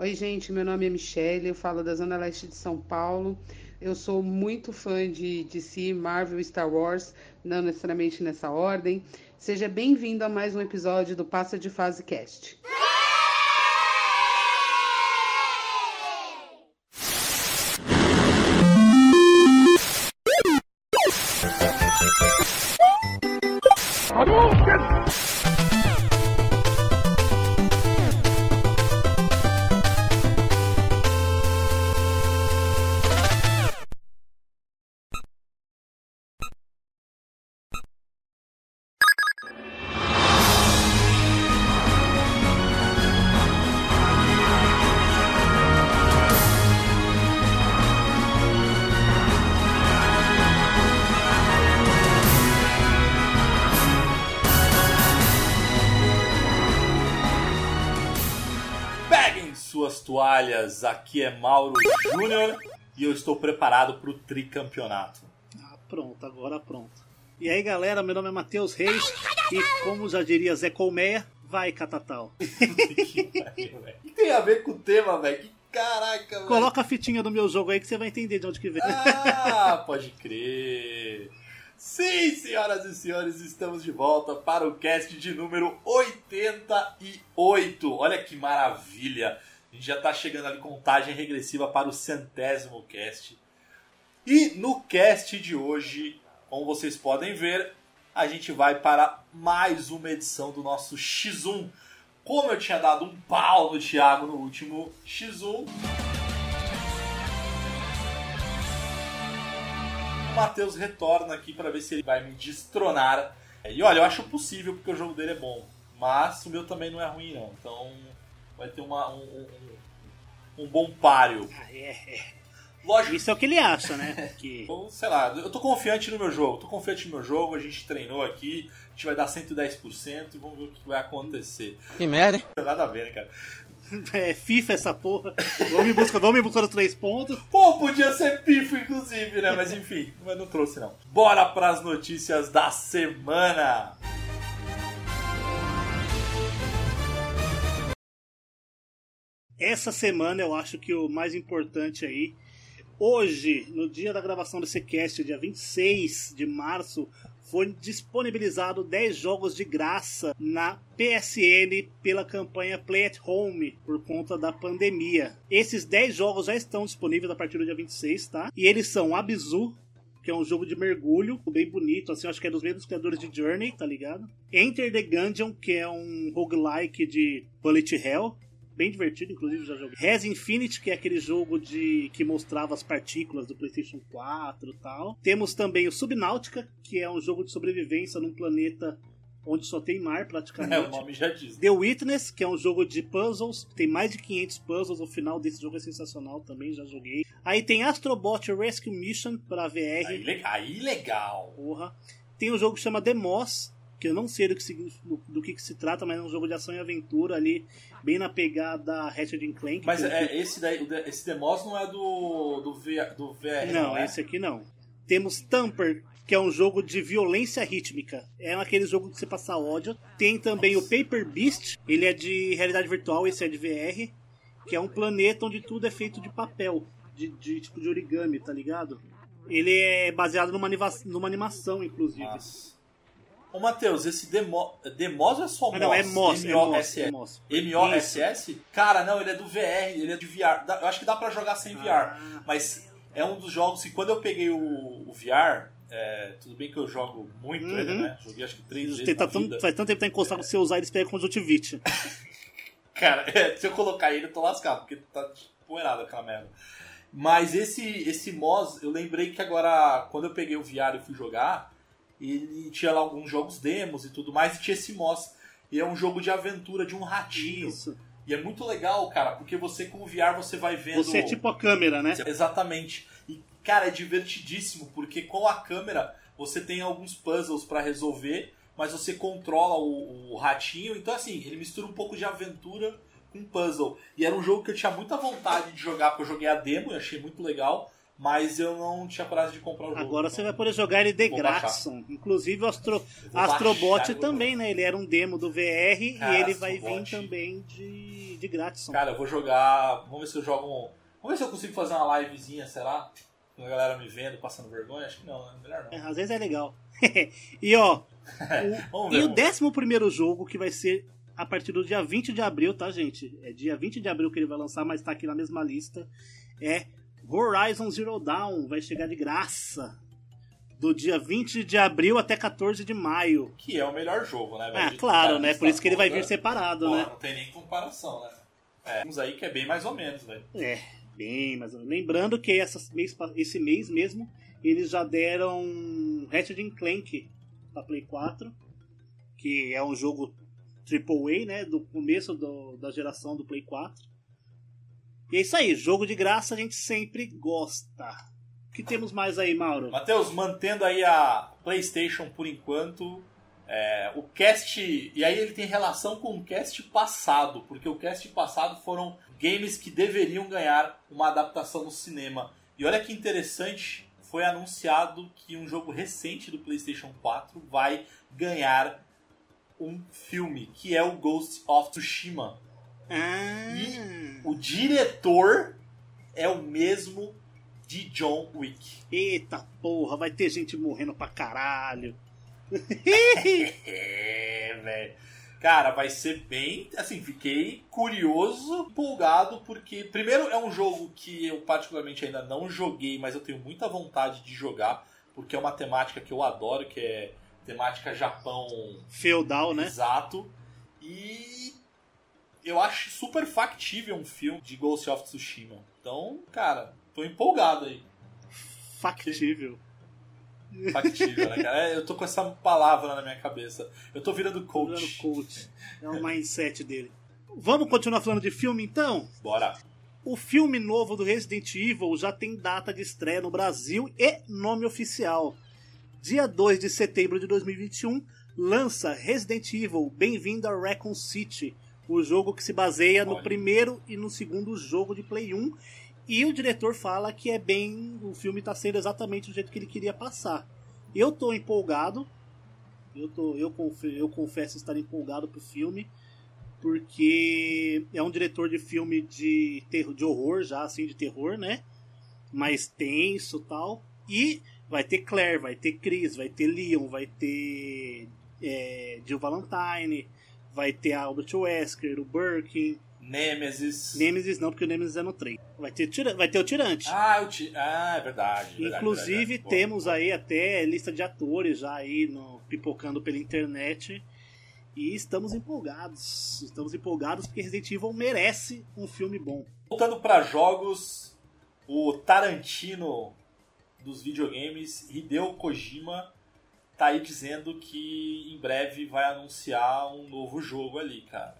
Oi, gente, meu nome é Michelle, eu falo da Zona Leste de São Paulo. Eu sou muito fã de DC, Marvel, Star Wars, não necessariamente nessa ordem. Seja bem-vindo a mais um episódio do Passa de Fase Cast. Aqui é Mauro Júnior e eu estou preparado para o tricampeonato. Ah, pronto, agora pronto. E aí galera, meu nome é Matheus Reis e como já diria Zé Colmeia, vai Catatal. O que tem a ver com o tema, velho? Que caraca, velho. Coloca a fitinha do meu jogo aí que você vai entender de onde que vem. Ah, pode crer. Sim, senhoras e senhores, estamos de volta para o cast de número 88. Olha que maravilha. A gente já está chegando ali contagem regressiva para o centésimo cast. E no cast de hoje, como vocês podem ver, a gente vai para mais uma edição do nosso X1. Como eu tinha dado um pau no Thiago no último X1, o Matheus retorna aqui para ver se ele vai me destronar. E olha, eu acho possível porque o jogo dele é bom. Mas o meu também não é ruim, não. Então vai ter uma, um, um, um bom páreo. Ah, é, é. Lógico Isso é o que ele acha, né? Que... Então, sei lá, eu tô confiante no meu jogo, tô confiante no meu jogo, a gente treinou aqui, a gente vai dar 110% e vamos ver o que vai acontecer. Que merda, hein? Não tem nada a ver, né, cara? É FIFA essa porra. Vamos em busca, vamos em busca dos três pontos. Pô, podia ser pifo, inclusive, né? Mas enfim, mas não trouxe não. Bora pras notícias da semana! Essa semana eu acho que o mais importante aí. Hoje, no dia da gravação desse cast, dia 26 de março, foi disponibilizado 10 jogos de graça na PSN pela campanha Play at Home por conta da pandemia. Esses 10 jogos já estão disponíveis a partir do dia 26, tá? E eles são Abzu, que é um jogo de mergulho, bem bonito, assim, acho que é dos mesmos criadores de Journey, tá ligado? Enter the Gungeon, que é um roguelike de Bullet Hell, bem divertido, inclusive já joguei. Res Infinite, que é aquele jogo de que mostrava as partículas do PlayStation 4 e tal. Temos também o Subnautica, que é um jogo de sobrevivência num planeta onde só tem mar praticamente. É, o nome já diz. The Witness, que é um jogo de puzzles, tem mais de 500 puzzles, o final desse jogo é sensacional também, já joguei. Aí tem Astrobot Rescue Mission para VR. Aí, aí legal. Porra. Tem um jogo que chama The Moss, que eu não sei do que, se- do, do que, que se trata, mas é um jogo de ação e aventura ali, bem na pegada Ratchet Clank. Mas que- é, esse daí, esse Demos não é do, do, VR, do VR, Não, é? esse aqui não. Temos Tamper, que é um jogo de violência rítmica. É aquele jogo que você passa ódio. Tem também o Paper Beast, ele é de realidade virtual, esse é de VR, que é um planeta onde tudo é feito de papel, de, de tipo de origami, tá ligado? Ele é baseado numa, animação, numa animação, inclusive. Nossa. Ô, Matheus, esse Demo, Demos é só Ah, não, é Moss, é Moss, M-O-S-S? é Moss. M-O-S-S? Cara, não, ele é do VR, ele é de VR. Eu acho que dá pra jogar sem VR. Ah. Mas é um dos jogos que quando eu peguei o, o VR, é, tudo bem que eu jogo muito Uhum. ele, né? Joguei acho que três vezes tá tão- faz tanto tempo que tá encostado com você usar, eles pegam conjuntivite. Cara, é, se eu colocar ele, eu tô lascado, porque tá poeirado aquela merda. Mas esse, esse Moz, eu lembrei que agora, quando eu peguei o VR e fui jogar, ele tinha lá alguns jogos demos e tudo mais, e tinha esse Moz. E é um jogo de aventura de um ratinho. Isso. E é muito legal, cara, porque você com o VR você vai vendo. Você é tipo a câmera, né? Exatamente. E, cara, é divertidíssimo, porque com a câmera você tem alguns puzzles pra resolver, mas você controla o, o ratinho. Então, assim, ele mistura um pouco de aventura com puzzle. E era um jogo que eu tinha muita vontade de jogar, porque eu joguei a demo e achei muito legal. Mas eu não tinha coragem de comprar o jogo. Agora você vai poder jogar ele de graça. Inclusive o Astro, Astrobot também, né? Ele era um demo do VR Cara, e ele vai vir também de, de grátis. Cara, eu vou jogar. Vamos ver se eu jogo um. Vamos ver se eu consigo fazer uma livezinha, será? Com a galera me vendo, passando vergonha? Acho que não, né? Melhor não. É, às vezes é legal. e ó. o, ver, e o décimo primeiro jogo que vai ser a partir do dia 20 de abril, tá, gente? É dia 20 de abril que ele vai lançar, mas tá aqui na mesma lista. É Horizon Zero Dawn vai chegar de graça. Do dia 20 de abril até 14 de maio. Que é o melhor jogo, né? É, claro, né? Por isso que ele vai vir separado, Pô, né? Não tem nem comparação, né? É, uns aí que é bem mais ou menos, velho. É, bem mais ou menos. Lembrando que esse mês mesmo, eles já deram Ratchet Clank pra Play 4, que é um jogo AAA, né? Do começo do, da geração do Play 4. E é isso aí, jogo de graça a gente sempre gosta. O que temos mais aí, Mauro? Matheus, mantendo aí a PlayStation por enquanto, é, o cast. E aí ele tem relação com o cast passado, porque o cast passado foram games que deveriam ganhar uma adaptação no cinema. E olha que interessante, foi anunciado que um jogo recente do PlayStation 4 vai ganhar um filme, que é o Ghost of Tsushima. Ah. E o diretor é o mesmo de John Wick. Eita porra, vai ter gente morrendo pra caralho. é, velho. Cara, vai ser bem. Assim, fiquei curioso, empolgado, porque, primeiro, é um jogo que eu particularmente ainda não joguei, mas eu tenho muita vontade de jogar, porque é uma temática que eu adoro, que é temática Japão. Feudal, né? Exato. E eu acho super factível um filme de Ghost of Tsushima. Então, cara, tô empolgado aí. Factível. Factível, né, cara? É, eu tô com essa palavra na minha cabeça. Eu tô virando coach. Virando coach. É o mindset dele. Vamos continuar falando de filme então? Bora. O filme novo do Resident Evil já tem data de estreia no Brasil e nome oficial. Dia 2 de setembro de 2021, lança Resident Evil Bem-vindo a Raccoon City o jogo que se baseia no primeiro e no segundo jogo de Play 1. E o diretor fala que é bem. O filme está sendo exatamente do jeito que ele queria passar. Eu tô empolgado. Eu, tô, eu, confesso, eu confesso estar empolgado pro filme. Porque é um diretor de filme de, terror, de horror, já assim, de terror, né? Mais tenso tal. E vai ter Claire, vai ter Chris, vai ter Leon, vai ter é, Jill Valentine, vai ter a Albert Wesker, o Birkin. Nemesis. Nemesis não, porque o Nemesis é no 3. Vai ter, tira, vai ter o Tirante. Ah, o ti... ah é verdade. verdade Inclusive, verdade. temos aí até lista de atores já aí no, pipocando pela internet. E estamos empolgados. Estamos empolgados porque Resident Evil merece um filme bom. Voltando para jogos, o Tarantino dos videogames, Hideo Kojima, tá aí dizendo que em breve vai anunciar um novo jogo ali, cara.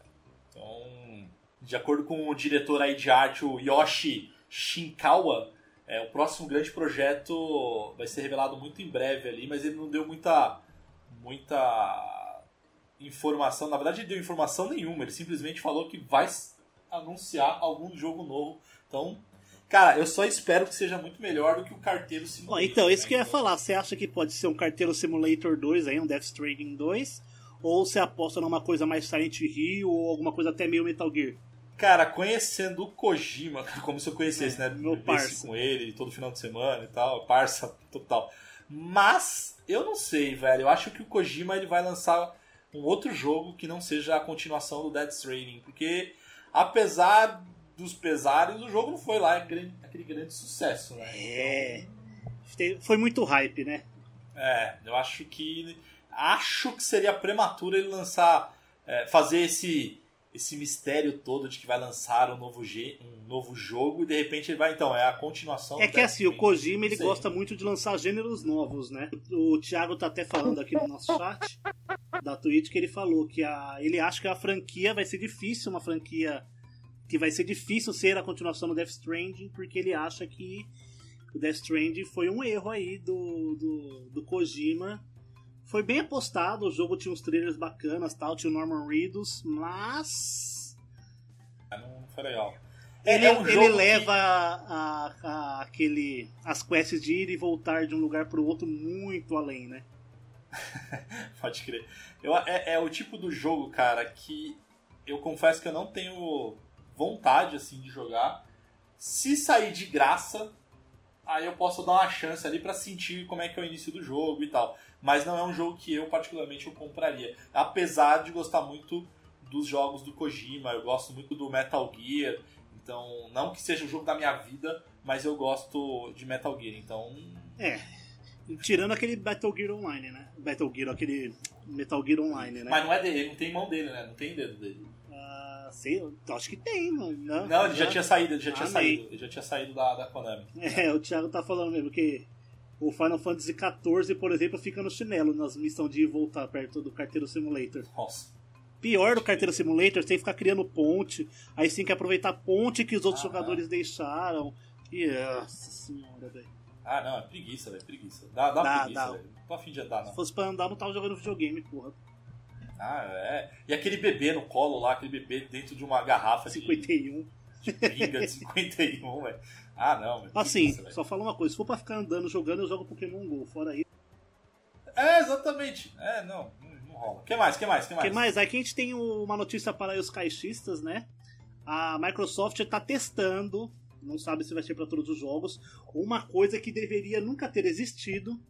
Então, de acordo com o diretor aí de arte, o Yoshi Shinkawa, é, o próximo grande projeto vai ser revelado muito em breve ali, mas ele não deu muita muita informação. Na verdade, ele deu informação nenhuma. Ele simplesmente falou que vai anunciar algum jogo novo. Então, Cara, eu só espero que seja muito melhor do que o Carteiro Simulator. então, isso né? que eu ia falar. Você acha que pode ser um Carteiro Simulator 2 aí, um Death Stranding 2? Ou você aposta numa coisa mais Silent Hill ou alguma coisa até meio Metal Gear? Cara, conhecendo o Kojima, como se eu conhecesse, é, né? Meu parça. com ele todo final de semana e tal, parça total. Mas, eu não sei, velho. Eu acho que o Kojima ele vai lançar um outro jogo que não seja a continuação do Death Stranding. Porque, apesar dos pesares, o jogo não foi lá aquele, aquele grande sucesso, né? É. Foi muito hype, né? É, eu acho que. Acho que seria prematuro ele lançar. É, fazer esse esse mistério todo de que vai lançar um novo, um novo jogo e de repente ele vai, então, é a continuação. É que assim, o Kojima ele gosta muito de lançar gêneros novos, né? O Thiago tá até falando aqui no nosso chat da Twitch que ele falou que a, ele acha que a franquia vai ser difícil, uma franquia que vai ser difícil ser a continuação do Death Stranding, porque ele acha que o Death Stranding foi um erro aí do, do, do Kojima. Foi bem apostado, o jogo tinha uns trailers bacanas, tal, tinha o Norman Reedus, mas... Não foi legal. É, ele, é um ele leva a, a, aquele, as quests de ir e voltar de um lugar para o outro muito além, né? Pode crer. Eu, é, é, o tipo do jogo, cara, que eu confesso que eu não tenho vontade assim de jogar. Se sair de graça, aí eu posso dar uma chance ali para sentir como é que é o início do jogo e tal. Mas não é um jogo que eu particularmente eu compraria. Apesar de gostar muito dos jogos do Kojima, eu gosto muito do Metal Gear. Então, não que seja o jogo da minha vida, mas eu gosto de Metal Gear. Então, é, Tirando aquele Battle Gear Online, né? Battle Gear, aquele Metal Gear Online, né? Mas não é dele, não tem mão dele, né? Não tem dedo dele. Ah, sei, acho que tem, mano. Não, não ele já, já tinha saído, ele já tinha saído. Ele já tinha saído da, da Konami. É, o Thiago tá falando mesmo que o Final Fantasy XIV, por exemplo, fica no chinelo nas missões de voltar perto do Carteiro Simulator. Nossa. Pior do Carteiro Simulator, você tem que ficar criando ponte, aí você tem que aproveitar a ponte que os outros ah, jogadores deixaram. E, nossa senhora, velho. Ah, não, é preguiça, velho, preguiça. Dá, dá, dá preguiça, velho. Não tô afim de andar, não. Se fosse pra andar, não tava jogando videogame, porra. Ah, é. E aquele bebê no colo lá, aquele bebê dentro de uma garrafa 51. de, de pinga de 51, velho. Ah, não, velho. Assim, só fala uma coisa, se for pra ficar andando jogando, eu jogo Pokémon GO, fora aí. É, exatamente. É, não, não, rola. O que mais, o que mais, o que mais? que mais? Aqui a gente tem uma notícia para os caixistas, né? A Microsoft está testando não sabe se vai ser para todos os jogos, uma coisa que deveria nunca ter existido,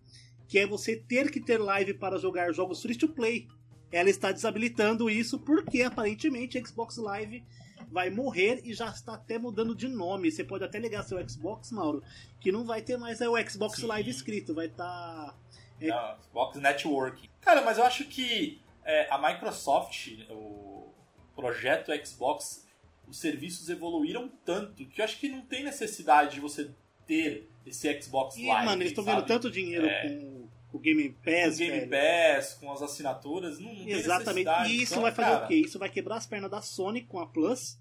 que é você ter que ter live para jogar jogos free to play. Ela está desabilitando isso porque aparentemente Xbox Live vai morrer e já está até mudando de nome. Você pode até ligar seu Xbox, Mauro, que não vai ter mais é o Xbox Sim. Live escrito, vai estar. Tá, é... Não, Xbox Network. Cara, mas eu acho que é, a Microsoft, o projeto Xbox, os serviços evoluíram tanto que eu acho que não tem necessidade de você ter esse Xbox e, Live. mano, eles estão ganhando tanto dinheiro é. com o Game Pass, com o Game velho. Pass, com as assinaturas, não, não Exatamente. E isso então, vai fazer cara... o quê? Isso vai quebrar as pernas da Sony com a Plus.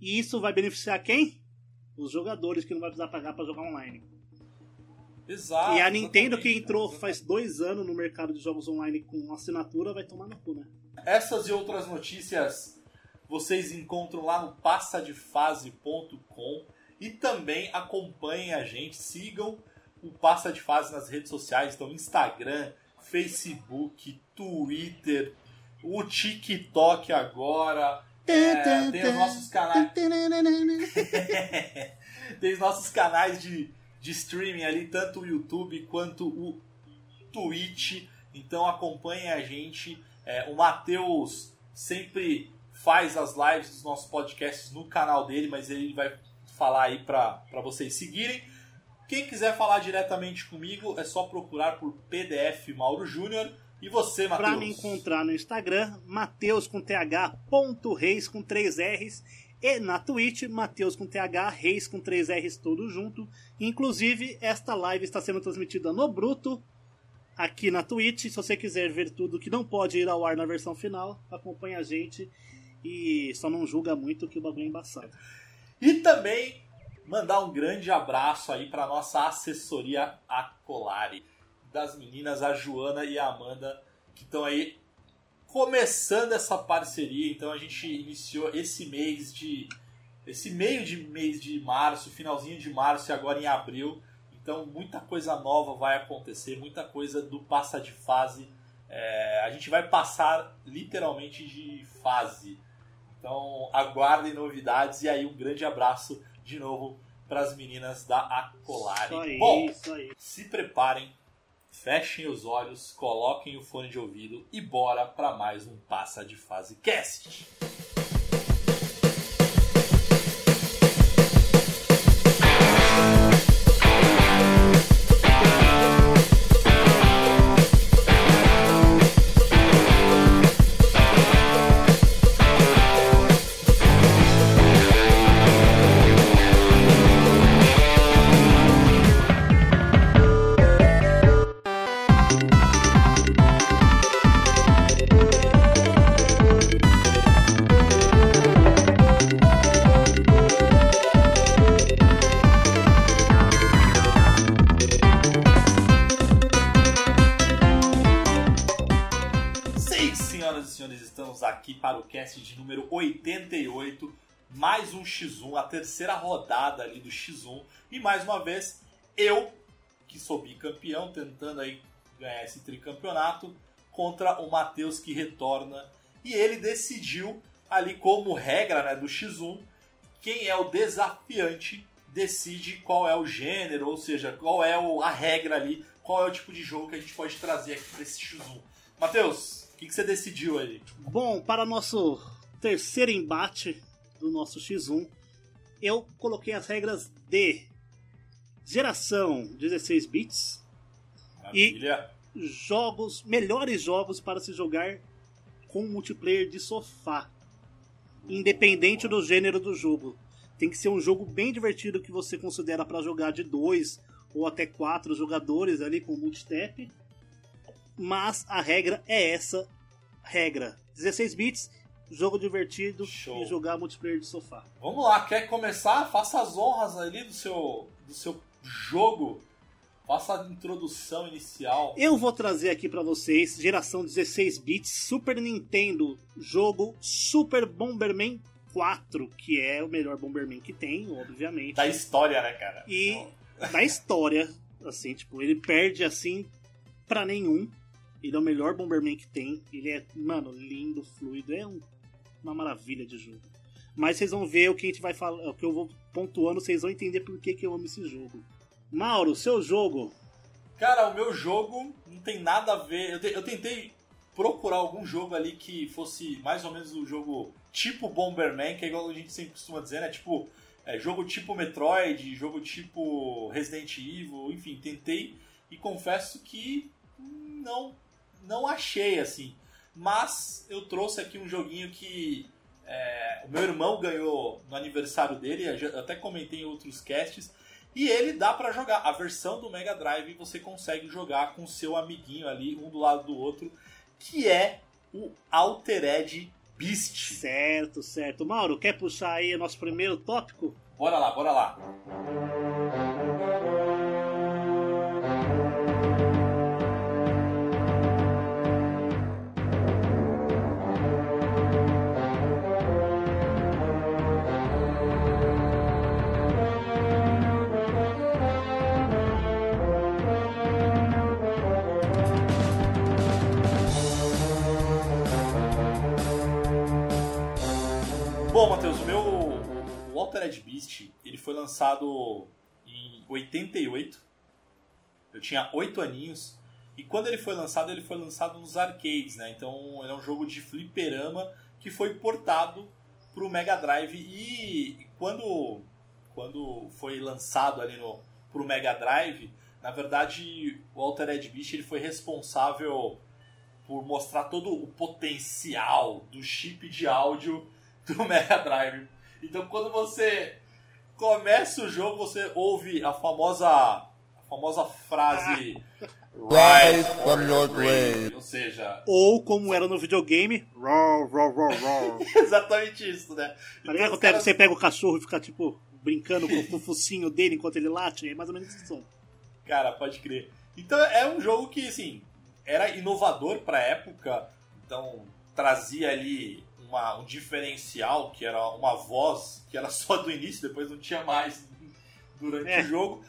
E isso vai beneficiar quem? Os jogadores que não vai precisar pagar para jogar online. Exato. E a Nintendo que entrou faz dois anos no mercado de jogos online com assinatura vai tomar no cu, né? Essas e outras notícias vocês encontram lá no passadefase.com e também acompanhem a gente, sigam o Passa de Fase nas redes sociais, então Instagram, Facebook, Twitter, o TikTok agora, é, tem os nossos canais. tem os nossos canais de, de streaming ali, tanto o YouTube quanto o Twitch. Então acompanhem a gente. É, o Matheus sempre faz as lives dos nossos podcasts no canal dele, mas ele vai falar aí para vocês seguirem. Quem quiser falar diretamente comigo é só procurar por PDF Mauro Júnior. E você, Matheus? Para me encontrar no Instagram, Mateus com TH, ponto Reis com três R's. E na Twitch, Mateus com TH, Reis com três R's, tudo junto. Inclusive, esta live está sendo transmitida no Bruto, aqui na Twitch. Se você quiser ver tudo que não pode ir ao ar na versão final, acompanhe a gente e só não julga muito que o bagulho é embaçado. E também mandar um grande abraço aí para nossa assessoria Acolari, das meninas a Joana e a Amanda, que estão aí começando essa parceria. Então a gente iniciou esse mês de esse meio de mês de março, finalzinho de março e agora em abril. Então muita coisa nova vai acontecer, muita coisa do passa de fase. É, a gente vai passar literalmente de fase. Então aguardem novidades e aí um grande abraço de novo para as meninas da Acolari. Aí, Bom, se preparem, fechem os olhos, coloquem o fone de ouvido e bora para mais um Passa de Fase Cast. Terceira rodada ali do X1. E mais uma vez, eu, que sou bicampeão, tentando aí ganhar esse tricampeonato, contra o Matheus que retorna. E ele decidiu ali como regra né, do X1, quem é o desafiante decide qual é o gênero, ou seja, qual é a regra ali, qual é o tipo de jogo que a gente pode trazer aqui para esse X1. Matheus, o que, que você decidiu ali? Bom, para nosso terceiro embate do nosso X1, eu coloquei as regras de geração 16 bits Maravilha. e jogos, melhores jogos para se jogar com multiplayer de sofá, independente do gênero do jogo. Tem que ser um jogo bem divertido que você considera para jogar de dois ou até quatro jogadores ali com multitap. Mas a regra é essa regra: 16 bits, jogo divertido Show. e jogar multiplayer de sofá. Vamos lá, quer começar? Faça as honras ali do seu, do seu jogo. Faça a introdução inicial. Eu vou trazer aqui para vocês geração 16 bits Super Nintendo, jogo Super Bomberman 4, que é o melhor Bomberman que tem, obviamente. Da história, né, cara? E da história, assim, tipo, ele perde assim pra nenhum. Ele é o melhor Bomberman que tem. Ele é, mano, lindo, fluido, é um- uma maravilha de jogo. Mas vocês vão ver o que a gente vai falar, o que eu vou pontuando, vocês vão entender por que, que eu amo esse jogo. Mauro, seu jogo. Cara, o meu jogo não tem nada a ver. Eu, te- eu tentei procurar algum jogo ali que fosse mais ou menos o jogo tipo Bomberman, que é igual a gente sempre costuma dizer, né? Tipo, é, jogo tipo Metroid, jogo tipo Resident Evil, enfim, tentei e confesso que não, não achei assim. Mas eu trouxe aqui um joguinho que é, o meu irmão ganhou no aniversário dele, eu até comentei em outros casts. E ele dá pra jogar. A versão do Mega Drive você consegue jogar com seu amiguinho ali, um do lado do outro, que é o Altered Beast. Certo, certo. Mauro, quer puxar aí o nosso primeiro tópico? Bora lá, bora lá. Bom, Matheus, o meu o Altered Beast, ele foi lançado em 88. Eu tinha 8 aninhos. E quando ele foi lançado, ele foi lançado nos arcades, né? Então, ele é um jogo de fliperama que foi portado para o Mega Drive e quando quando foi lançado ali no pro Mega Drive, na verdade, o Altered Beast ele foi responsável por mostrar todo o potencial do chip de áudio do Mega Drive. Então quando você começa o jogo, você ouve a famosa a famosa frase Rise from your grave. ou seja, Ou como era no videogame, raw, raw, raw, raw. exatamente isso, né? Tá quando caras- você pega o cachorro e fica, tipo, brincando com, o focinho dele enquanto ele late? É mais ou menos som. Cara, pode crer. Então é um jogo que, assim, era inovador pra época, então trazia ali uma, um diferencial, que era uma voz que era só do início, depois não tinha mais durante É. o jogo.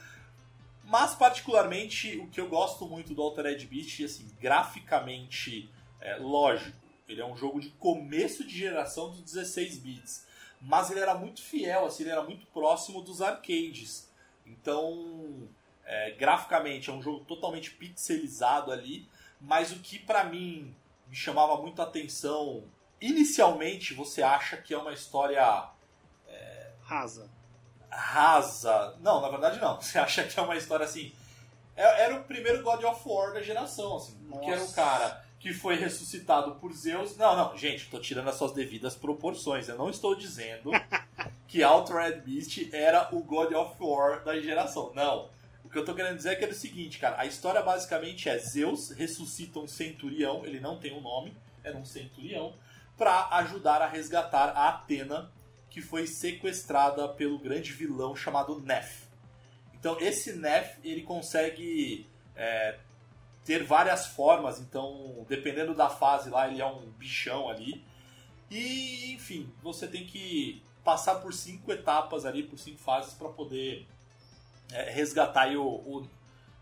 Mas, particularmente, o que eu gosto muito do Altered Beast, assim, graficamente, é, lógico, ele é um jogo de começo de geração dos 16 bits, mas ele era muito fiel, assim, ele era muito próximo dos arcades. Então, é, graficamente, é um jogo totalmente pixelizado ali, mas o que pra mim me chamava muito a atenção, inicialmente você acha que é uma história Rasa. rasa. Não, na verdade não. Você acha que é uma história assim. é- Era o primeiro God of War da geração, assim. Porque era um Nossa. cara que foi ressuscitado por Zeus. Não, não, gente, tô tirando as suas devidas proporções. Eu não estou dizendo que Altered Beast era o God of War da geração. Não. O que eu tô querendo dizer é que era o seguinte, cara. A história basicamente é Zeus ressuscita um centurião, ele não tem um nome, era um centurião, pra ajudar a resgatar a Atena, que foi sequestrada pelo grande vilão chamado Nef. Então esse Nef, ele consegue é, ter várias formas, então dependendo da fase lá, ele é um bichão ali. E, enfim, você tem que passar por cinco etapas ali, por cinco fases para poder é, resgatar o, o,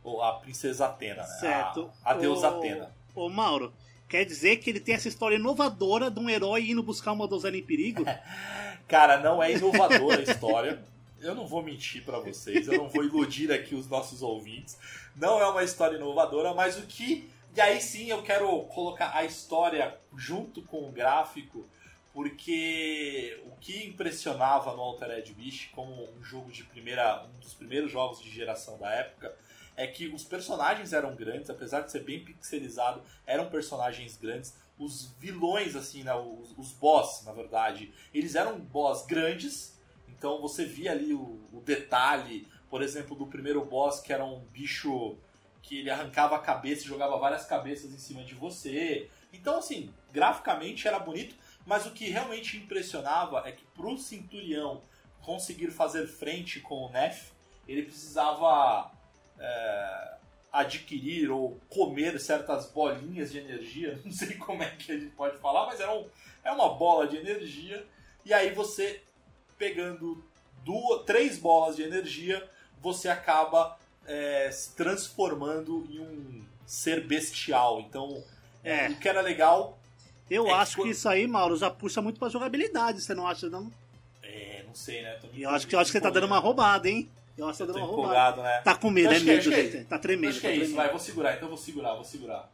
o, a princesa Atena, né? Certo. A, a deusa Ô- Atena. Ô, Mauro, quer dizer que ele tem essa história inovadora de um herói indo buscar uma donzela em perigo? Cara, não é inovadora a história. Eu não vou mentir pra vocês, eu não vou iludir aqui os nossos ouvintes. Não é uma história inovadora, mas o que. E aí sim eu quero colocar a história junto com o gráfico, porque o que impressionava no Altered Beast como um jogo de primeira. um dos primeiros jogos de geração da época, é que os personagens eram grandes, apesar de ser bem pixelizado, eram personagens grandes. Os vilões, assim, né, os, os boss, na verdade, eles eram boss grandes, então você via ali o, o detalhe, por exemplo, do primeiro boss, que era um bicho que ele arrancava a cabeça e jogava várias cabeças em cima de você. Então, assim, graficamente era bonito, mas o que realmente impressionava é que pro Centurião conseguir fazer frente com o Nef, ele precisava é, adquirir ou comer certas bolinhas de energia, não sei como é que a gente pode falar, mas era um, é uma bola de energia, e aí você pegando duas, três bolas de energia, você acaba é, se transformando em um ser bestial. Então, É. o que era legal, Eu É acho que quando- isso aí, Mauro, já puxa muito pra jogabilidade, você não acha, não? é, não sei, né? Eu acho que, eu acho que você tá dando uma roubada, hein? Eu acho que você tá Tô dando uma roubada. empolgado, né? Tá com medo, é que é, medo, que é gente. Tá tremendo, Acho que tá é isso, tremendo. vai, vou segurar, então vou segurar, vou segurar.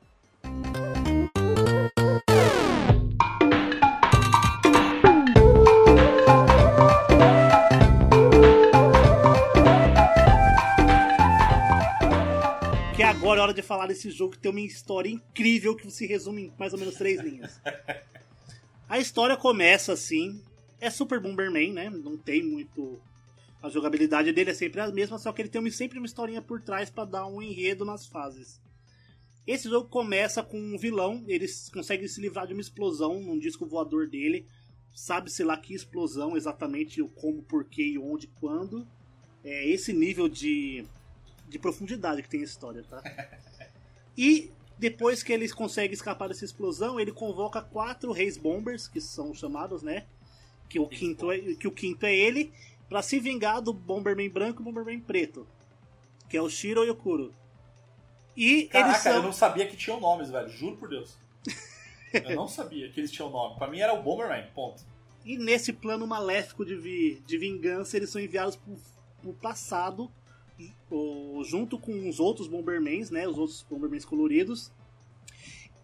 Que agora é hora de falar desse jogo que tem uma história incrível que se resume em mais ou menos três linhas. A história começa assim. É Super Bomberman, né? Não tem muito. A jogabilidade dele é sempre a mesma, só que ele tem uma- sempre uma historinha por trás pra dar um enredo nas fases. Esse jogo começa com um vilão, ele consegue se livrar de uma explosão num disco voador dele. Sabe-se lá que explosão exatamente, o como, porquê e onde, quando. É esse nível de, de profundidade que tem a história, tá? E depois que eles conseguem escapar dessa explosão, ele convoca quatro reis bombers, que são chamados, né? Que o quinto é, que o quinto é ele, pra se vingar do Bomberman branco e Bomberman preto, que é o Shiro e o Kuro. E Caraca, eles são eu não sabia que tinham nomes, velho. Juro por Deus. Eu não sabia que eles tinham nome. Pra mim era o Bomberman, ponto. E nesse plano maléfico de, vi- de vingança, eles são enviados pro, pro passado, junto com os outros Bombermans, né? Os outros Bombermans coloridos.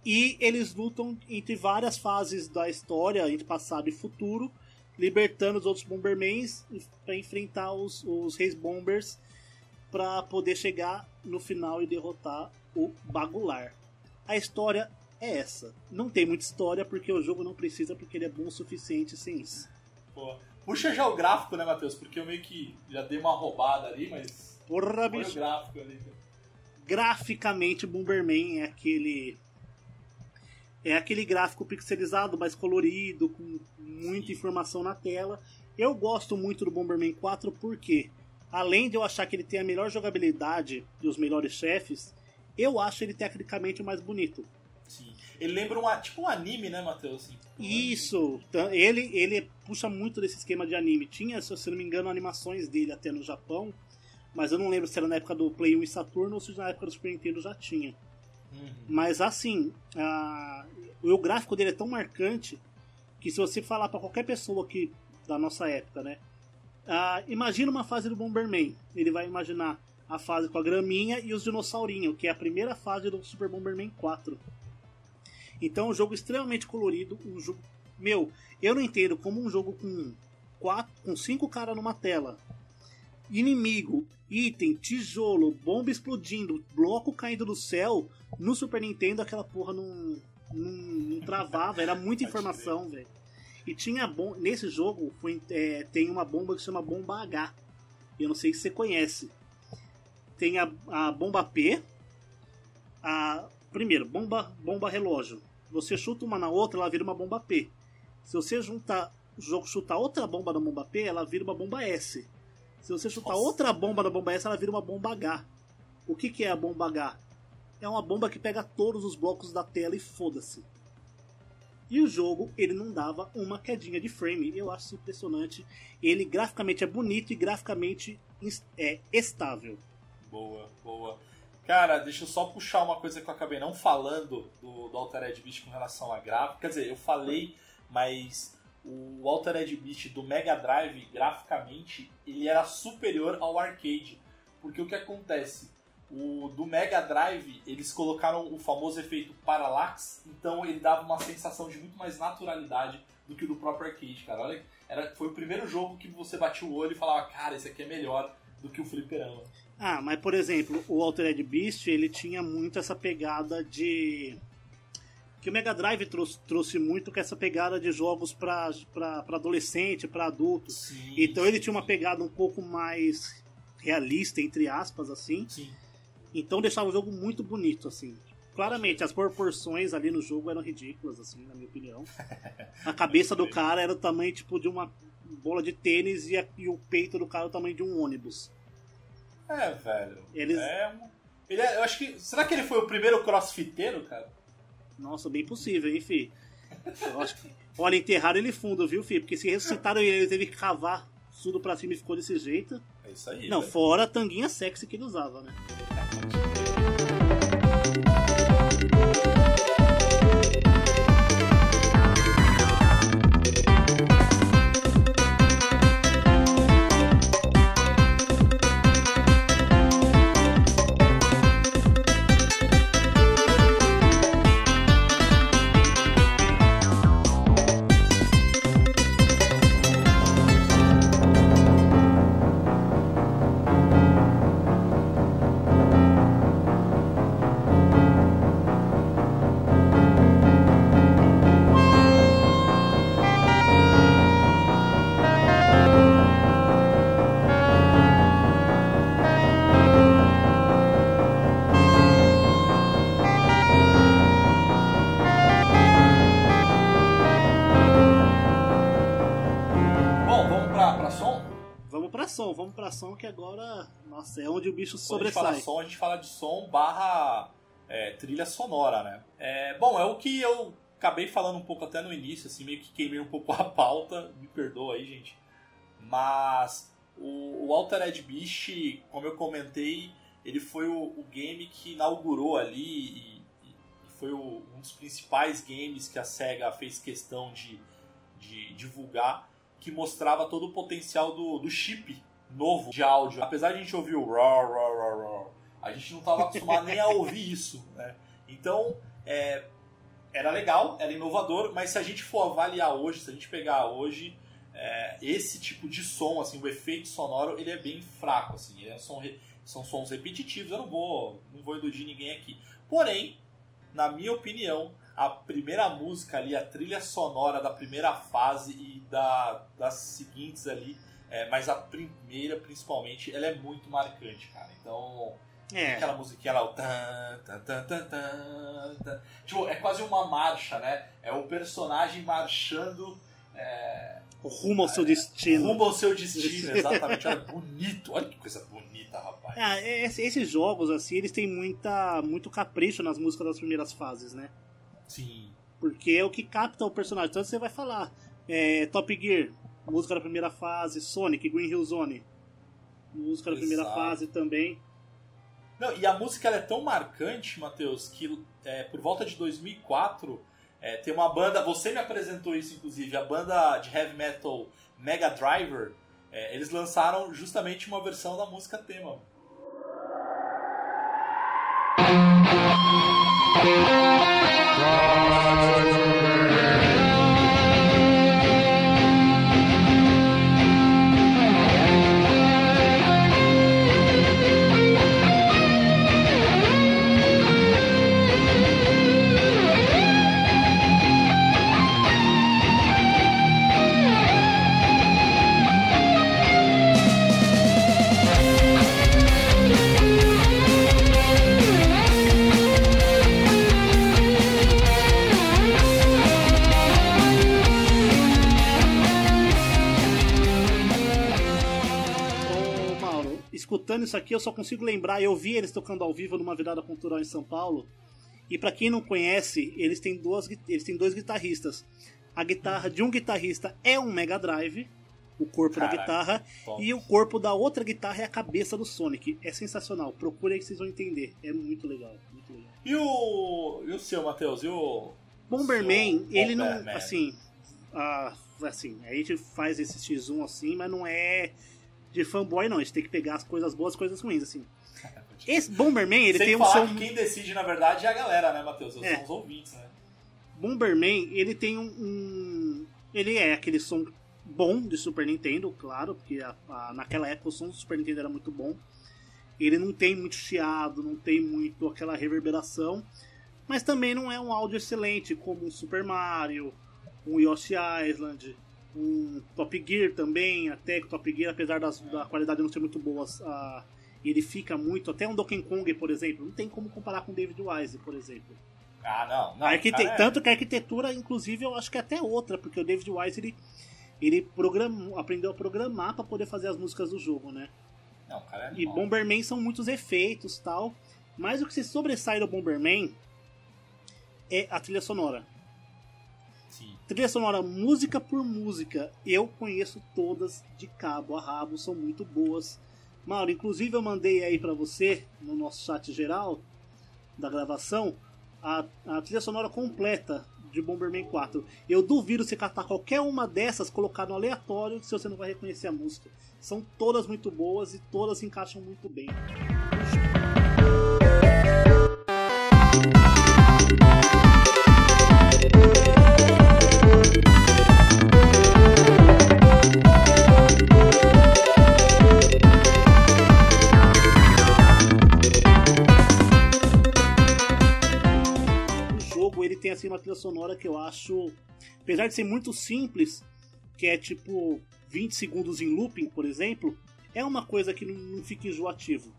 E eles lutam entre várias fases da história, entre passado e futuro, libertando os outros Bombermans para enfrentar os, os Reis Bombers para poder chegar no final e derrotar o Bagular. A história é essa. Não tem muita história porque o jogo não precisa, porque ele é bom o suficiente sem isso. Pô. Puxa já o gráfico, né, Matheus? Porque eu meio que já dei uma roubada ali, mas. Porra, Olha o bicho. gráfico ali. Graficamente, Bomberman é aquele. É aquele gráfico pixelizado, mais colorido, com muita informação na tela. Eu gosto muito do Bomberman 4 porque, além de eu achar que ele tem a melhor jogabilidade e os melhores chefes, eu acho ele tecnicamente o mais bonito. Sim. Ele lembra um, tipo um anime, né, Matheus? Assim, Isso, tá- ele, ele puxa muito desse esquema de anime. Tinha, se eu não me engano, animações dele até no Japão, mas eu não lembro se era na época do Play 1 e Saturno ou se na época do Super Nintendo já tinha. Uhum. Mas assim, a- o gráfico dele é tão marcante que se você falar pra qualquer pessoa que da nossa época, né? imagina uma fase do Bomberman. Ele vai imaginar a fase com a graminha e os dinossaurinhos, que é a primeira fase do Super Bomberman 4. Então, um jogo extremamente colorido, um jogo. Meu, eu não entendo como um jogo com quatro, com cinco caras numa tela, inimigo, item, tijolo, bomba explodindo, bloco caindo do céu, no Super Nintendo aquela porra não, não, não travava, era muita informação, velho. E tinha bom nesse jogo foi, é, tem uma bomba que se chama bomba H. Eu não sei se você conhece. Tem a, a bomba P. A, primeiro, bomba, bomba relógio. Você chuta uma na outra, ela vira uma bomba P. Se você juntar, o jogo chutar outra bomba na bomba P, ela vira uma bomba S. Se você chutar Nossa. outra bomba na bomba S, ela vira uma bomba H. O que, que é a bomba H? É uma bomba que pega todos os blocos da tela e foda-se. E o jogo, ele não dava uma quedinha de frame. Eu acho impressionante. Ele graficamente é bonito e graficamente é estável. Boa, boa. Cara, deixa eu só puxar uma coisa que eu acabei não falando do, do Altered Beast com relação a gráfico. Quer dizer, eu falei, mas o Altered Beast do Mega Drive, graficamente, ele era superior ao arcade. Porque o que acontece? O do Mega Drive, eles colocaram o famoso efeito parallax, então ele dava uma sensação de muito mais naturalidade do que o do próprio arcade, cara. Olha, era, foi o primeiro jogo que você batia o olho e falava, cara, esse aqui é melhor do que o fliperama. Ah, mas por exemplo, o Altered Beast, ele tinha muito essa pegada de que o Mega Drive trouxe, trouxe muito com essa pegada de jogos para adolescente, para adulto. Sim, então ele tinha uma pegada um pouco mais realista, entre aspas, assim. Sim. Então deixava o jogo muito bonito, assim. Claramente, as proporções ali no jogo eram ridículas, assim, na minha opinião. A cabeça do cara era o tamanho, tipo, de uma bola de tênis e, a, e o peito do cara o tamanho de um ônibus. É, velho. Eles... É, ele é, eu acho que. Será que ele foi o primeiro crossfiteiro, cara? Nossa, bem possível, hein, fi? Eu acho que. Olha, enterraram ele fundo, viu, fi? Porque se ressuscitaram ele, ele teve que cavar tudo pra cima e ficou desse jeito. É isso aí. Não, velho. fora a tanguinha sexy que ele usava, né? Bicho sobressai. Quando a gente fala som, a gente fala de som barra é, trilha sonora, né? É, bom, é o que eu acabei falando um pouco até no início, assim, meio que queimei um pouco a pauta, me perdoa aí, gente. Mas o, o Altered Beast, como eu comentei, ele foi o, o game que inaugurou ali e, e foi o, um dos principais games que a SEGA fez questão de, de divulgar, que mostrava todo o potencial do, do chip novo de áudio. Apesar de a gente ouvir o raw, raw, a gente não estava acostumado nem a ouvir isso, né? Então, é, era legal, era inovador, mas se a gente for avaliar hoje, se a gente pegar hoje, é, esse tipo de som, assim, o efeito sonoro, ele é bem fraco, assim, é, são, são sons repetitivos, eu não vou, não vou iludir ninguém aqui. Porém, na minha opinião, a primeira música ali, a trilha sonora da primeira fase e da, das seguintes ali, é, mas a primeira, principalmente, ela é muito marcante, cara. Então, é. aquela musiquinha lá, o tan, tan, tan, tan, tan, tan. Tipo, é quase uma marcha, né? É o personagem marchando. É, rumo ao seu destino. Rumo ao seu destino, exatamente. Olha, bonito. Olha que coisa bonita, rapaz. É, esses jogos, assim, eles têm muita, muito capricho nas músicas das primeiras fases, né? Sim. Porque é o que capta o personagem. Então você vai falar, é, Top Gear, música da primeira fase, Sonic, Green Hill Zone, música da Exato. primeira fase também. Não, e a música é tão marcante, Matheus, que é, por volta de 2004 é, tem uma banda, você me apresentou isso inclusive, a banda de heavy metal Mega Driver, é, eles lançaram justamente uma versão da música tema. Isso aqui, eu só consigo lembrar, eu vi eles tocando ao vivo numa virada cultural em São Paulo, E para quem não conhece, eles têm, duas, eles têm dois guitarristas. A guitarra de um guitarrista é um Mega Drive, o corpo Caraca, da guitarra, top. e o corpo da outra guitarra é a cabeça do Sonic. É sensacional. Procure aí que vocês vão entender. É muito legal, muito legal. E o. E o seu, Matheus? E o. Bomberman, seu ele não. Bomberman? Assim. ah, assim, a gente faz esse X1 assim, mas não é de fanboy, não. A gente tem que pegar as coisas boas e as coisas ruins, assim. Esse Bomberman, ele Sem tem um falar som. que quem decide, na verdade, é a galera, né, Matheus? É. São os ouvintes, né? Bomberman, ele tem um, um- Ele é aquele som bom de Super Nintendo, claro, porque a- a- naquela época o som do Super Nintendo era muito bom. Ele não tem muito chiado, não tem muito aquela reverberação, mas também não é um áudio excelente como um Super Mario, um Yoshi Island, um Top Gear também, até que o Top Gear, apesar das- da qualidade não ser muito boa, a- ele fica muito. Até um Donkey Kong, por exemplo, não tem como comparar com David Wise, por exemplo. Ah, não. não arquite- é- Tanto que a arquitetura, inclusive, eu acho que é até outra, porque o David Wise ele, ele programou, aprendeu a programar para poder fazer as músicas do jogo, né? Não, cara é E animal. Bomberman são muitos efeitos tal. Mas o que se sobressai do Bomberman é a trilha sonora. Trilha sonora, música por música, eu conheço todas de cabo a rabo, são muito boas. Mauro, inclusive eu mandei aí pra você, no nosso chat geral da gravação, a, a trilha sonora completa de Bomberman 4. Eu duvido você catar qualquer uma dessas, colocar no aleatório, se você não vai reconhecer a música. São todas muito boas e todas se encaixam muito bem. Tem assim uma trilha sonora que eu acho, apesar de ser muito simples, que é tipo 20 segundos em looping, por exemplo, é uma coisa que não, não fica enjoativo.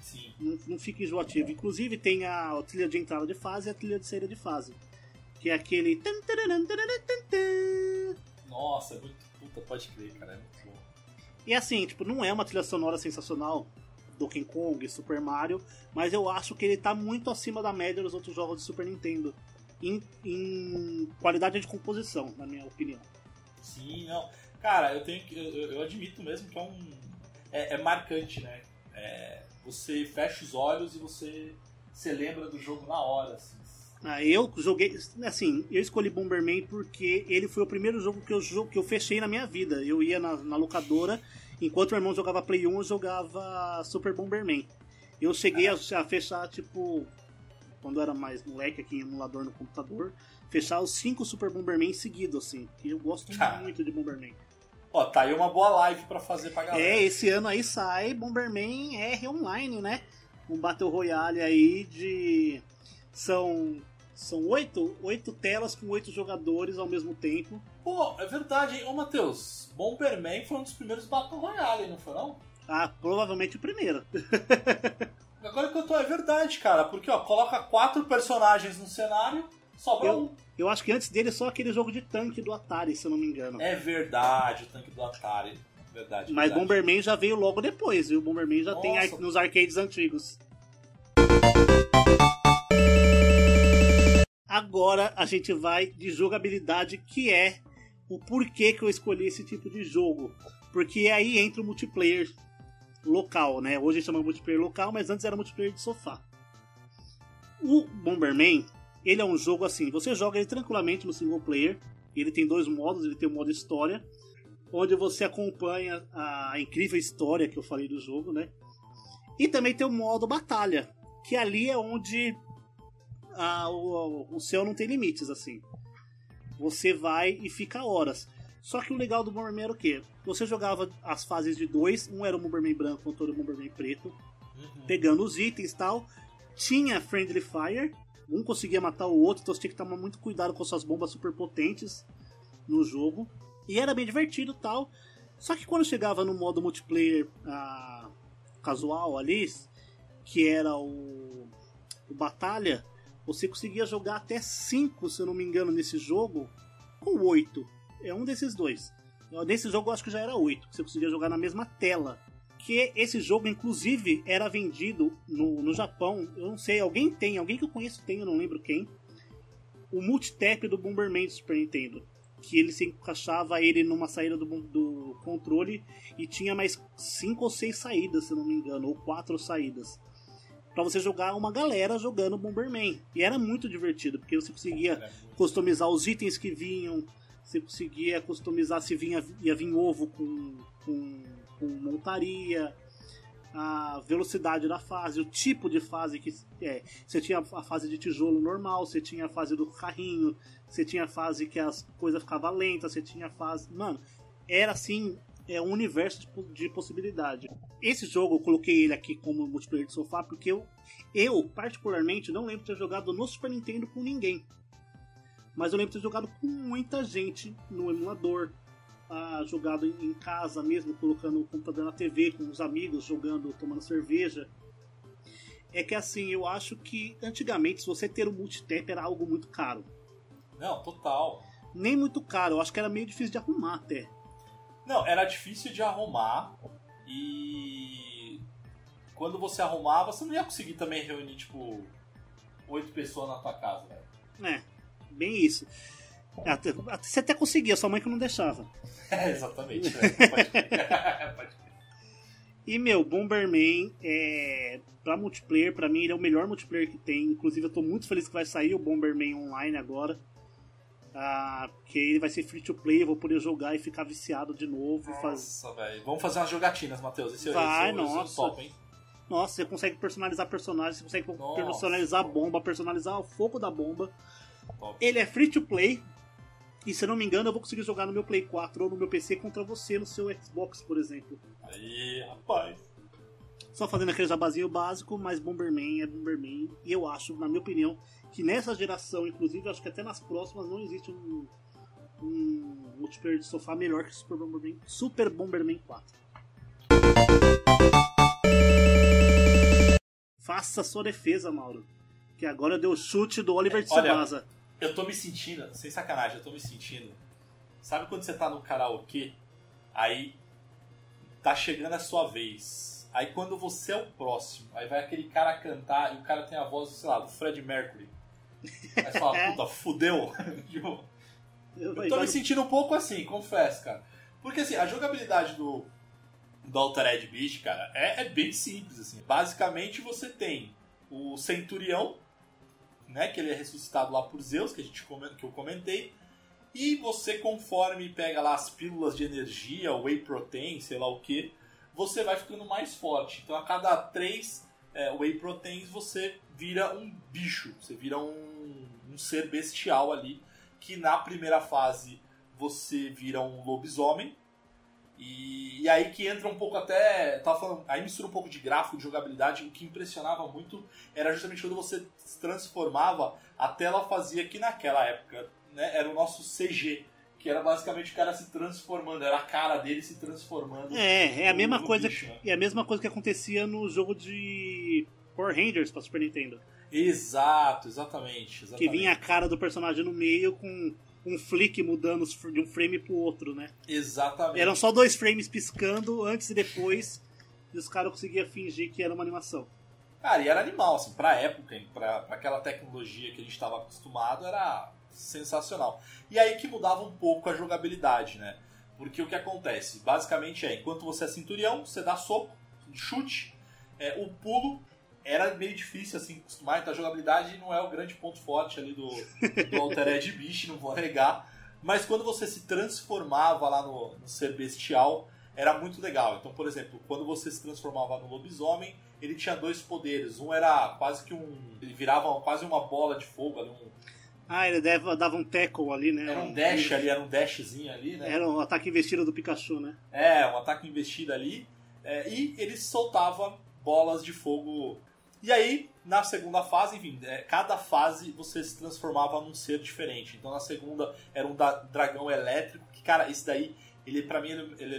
Sim. Não, não fica enjoativo. Inclusive tem a, a trilha de entrada de fase e a trilha de saída de fase. Que é aquele. Nossa, é muito puta, pode crer, cara. É muito bom. E assim, tipo, não é uma trilha sonora sensacional Donkey Kong, Super Mario, mas eu acho que ele tá muito acima da média dos outros jogos de Super Nintendo. Em, em qualidade de composição, na minha opinião. Sim, não. Cara, eu tenho que. Eu, eu- admito mesmo que é um. É, é marcante, né? É, você fecha os olhos e você se lembra do jogo na hora, assim. Ah, eu joguei. Assim, eu escolhi Bomberman porque ele foi o primeiro jogo que eu, que eu fechei na minha vida. Eu ia na, na locadora, enquanto o irmão jogava Play 1, eu jogava Super Bomberman. Eu cheguei a, a fechar, tipo, quando eu era mais moleque aqui em emulador no computador, fechar os cinco Super Bomberman seguidos, assim. E eu gosto Cara. muito de Bomberman. Ó, tá aí uma boa live pra fazer pra galera. É, esse ano aí sai Bomberman R Online, né? Um Battle Royale aí de. São. São oito, oito telas com oito jogadores ao mesmo tempo. Pô, é verdade, hein? Ô, Matheus, Bomberman foi um dos primeiros Battle Royale, não foi não? Ah, provavelmente o primeiro. Agora que eu tô, é verdade, cara, porque ó, coloca quatro personagens no cenário, sobra Eu- um. Eu acho que antes dele só aquele jogo de tanque do Atari, se eu não me engano. É verdade, o tanque do Atari. Verdade. Mas verdade. Bomberman já veio logo depois, viu? Bomberman já tem Nossa. ar- nos arcades antigos. Agora a gente vai de jogabilidade, que é o porquê que eu escolhi esse tipo de jogo. Porque aí entra o multiplayer local, né? Hoje chama multiplayer local, mas antes era multiplayer de sofá. O Bomberman, ele é um jogo assim, você joga ele tranquilamente no single player. Ele tem dois modos, ele tem o modo história, onde você acompanha a incrível história que eu falei do jogo, né? E também tem o modo batalha, que ali é onde ah, o, o céu não tem limites, assim. Você vai e fica horas. Só que o legal do Bomberman era o quê? Você jogava as fases de dois, um era o Bomberman branco, outro era o Bomberman preto, Uhum. pegando os itens e tal. Tinha Friendly Fire, um conseguia matar o outro, então você tinha que tomar muito cuidado com suas bombas super potentes no jogo. E era bem divertido e tal. Só que quando chegava no modo multiplayer ah, casual ali, que era o, o Batalha, você conseguia jogar até 5, se eu não me engano, nesse jogo, com 8. É um desses dois. Nesse jogo eu acho que já era 8, que você conseguia jogar na mesma tela. Porque esse jogo, inclusive, era vendido no, no Japão. Eu não sei, alguém tem, alguém que eu conheço tem, eu não lembro quem. O multitap do Bomberman do Super Nintendo. Que ele se encaixava ele numa saída do, do controle e tinha mais cinco ou seis saídas, se não me engano, ou quatro saídas. Pra você jogar uma galera jogando Bomberman. E era muito divertido, porque você conseguia customizar os itens que vinham, você conseguia customizar se vinha, ia vir ovo com, com, com montaria, a velocidade da fase, o tipo de fase que é. Você tinha a fase de tijolo normal, você tinha a fase do carrinho, você tinha a fase que as coisas ficavam lentas, você tinha a fase. Mano, era assim. É um universo de, de possibilidade. Esse jogo eu coloquei ele aqui como multiplayer de sofá porque eu, eu, particularmente, não lembro de ter jogado no Super Nintendo com ninguém. Mas eu lembro de ter jogado com muita gente no emulador, ah, jogado em, casa mesmo, colocando o computador na TV com os amigos, jogando, tomando cerveja. É que assim, eu acho que antigamente, se você ter um multitap era algo muito caro. Não, total. Nem muito caro, eu acho que era meio difícil de arrumar até. Não, era difícil de arrumar e quando você arrumava, você não ia conseguir também reunir, tipo, oito pessoas na tua casa, velho. É, bem isso. Até, você até conseguia, sua mãe que não deixava. É, exatamente. Né? Pode... e, meu, Bomberman, é, pra multiplayer, pra mim, ele é o melhor multiplayer que tem. Inclusive, eu tô muito feliz que vai sair o Bomberman Online agora. Ah, porque ele vai ser free to play, eu vou poder jogar e ficar viciado de novo. Nossa, faz... velho. Vamos fazer umas jogatinas, Matheus. Esse, vai, esse, nossa. Esse é top, hein? Nossa, você consegue personalizar personagens, você consegue nossa. personalizar a bomba, personalizar o fogo da bomba. Ele é free to play. E se eu não me engano, eu vou conseguir jogar no meu Play 4 ou no meu PC contra você no seu Xbox, por exemplo. Aí, rapaz. Só fazendo aquele jabazinho básico, mas Bomberman é Bomberman. E eu acho, na minha opinião, que nessa geração, inclusive, acho que até nas próximas não existe um, um multiplayer de sofá melhor que Super Bomberman, Super Bomberman 4. Faça sua defesa, Mauro. Que agora deu o chute do Oliver de Tsubasa. Eu tô me sentindo, sem sacanagem, eu tô me sentindo. Sabe quando você tá no karaokê, aí tá chegando a sua vez. Aí quando você é o próximo, aí vai aquele cara cantar e o cara tem a voz, sei lá, do Fred Mercury. Aí você fala, puta, fudeu. Tipo, eu tô me sentindo um pouco assim, confesso, cara. Porque assim, a jogabilidade do, do Altered Beast, cara, é, é bem simples, assim. Basicamente você tem o Centurião, né, que ele é ressuscitado lá por Zeus, que a gente que eu comentei. E você, conforme pega lá as pílulas de energia, whey protein, sei lá o que, você vai ficando mais forte. Então a cada três é, whey proteins você vira um bicho, você vira um, um ser bestial ali. Que na primeira fase você vira um lobisomem, e, e, aí que entra um pouco até. Tava falando, aí mistura um pouco de gráfico, de jogabilidade. O que impressionava muito era justamente quando você se transformava, a tela fazia que naquela época né, era o nosso CG. Que era basicamente o cara se transformando, era a cara dele se transformando. É, é a mesma coisa. Bicho, né? É a mesma coisa que acontecia no jogo de Power Rangers para Super Nintendo. Exato, exatamente, exatamente. Que vinha a cara do personagem no meio com um flick mudando de um frame pro outro, né? Exatamente. Eram só dois frames piscando antes e depois, e os caras conseguiam fingir que era uma animação. Cara, e era animal, assim, pra época, pra, pra aquela tecnologia que a gente estava acostumado, era sensacional. E aí que mudava um pouco a jogabilidade, né? Porque o que acontece? Basicamente é, enquanto você é cinturão, você dá soco, chute, é, o pulo era meio difícil assim acostumar, então a jogabilidade não é o grande ponto forte ali do, do Altered Beast, não vou negar. Mas quando você se transformava lá no, no ser bestial, era muito legal. Então, por exemplo, quando você se transformava no lobisomem, ele tinha dois poderes. Um era quase que um. Ele virava quase uma bola de fogo ali. Um, ah, ele dava, dava um tackle ali, né? Era um dash ali, era um dashzinho ali, né? Era um ataque investido do Pikachu, né? É, um ataque investido ali. É, e ele soltava bolas de fogo e aí, na segunda fase, enfim, é, cada fase você se transformava num ser diferente. Então na segunda era um dragão elétrico, que, cara, esse daí, ele para mim, ele, ele,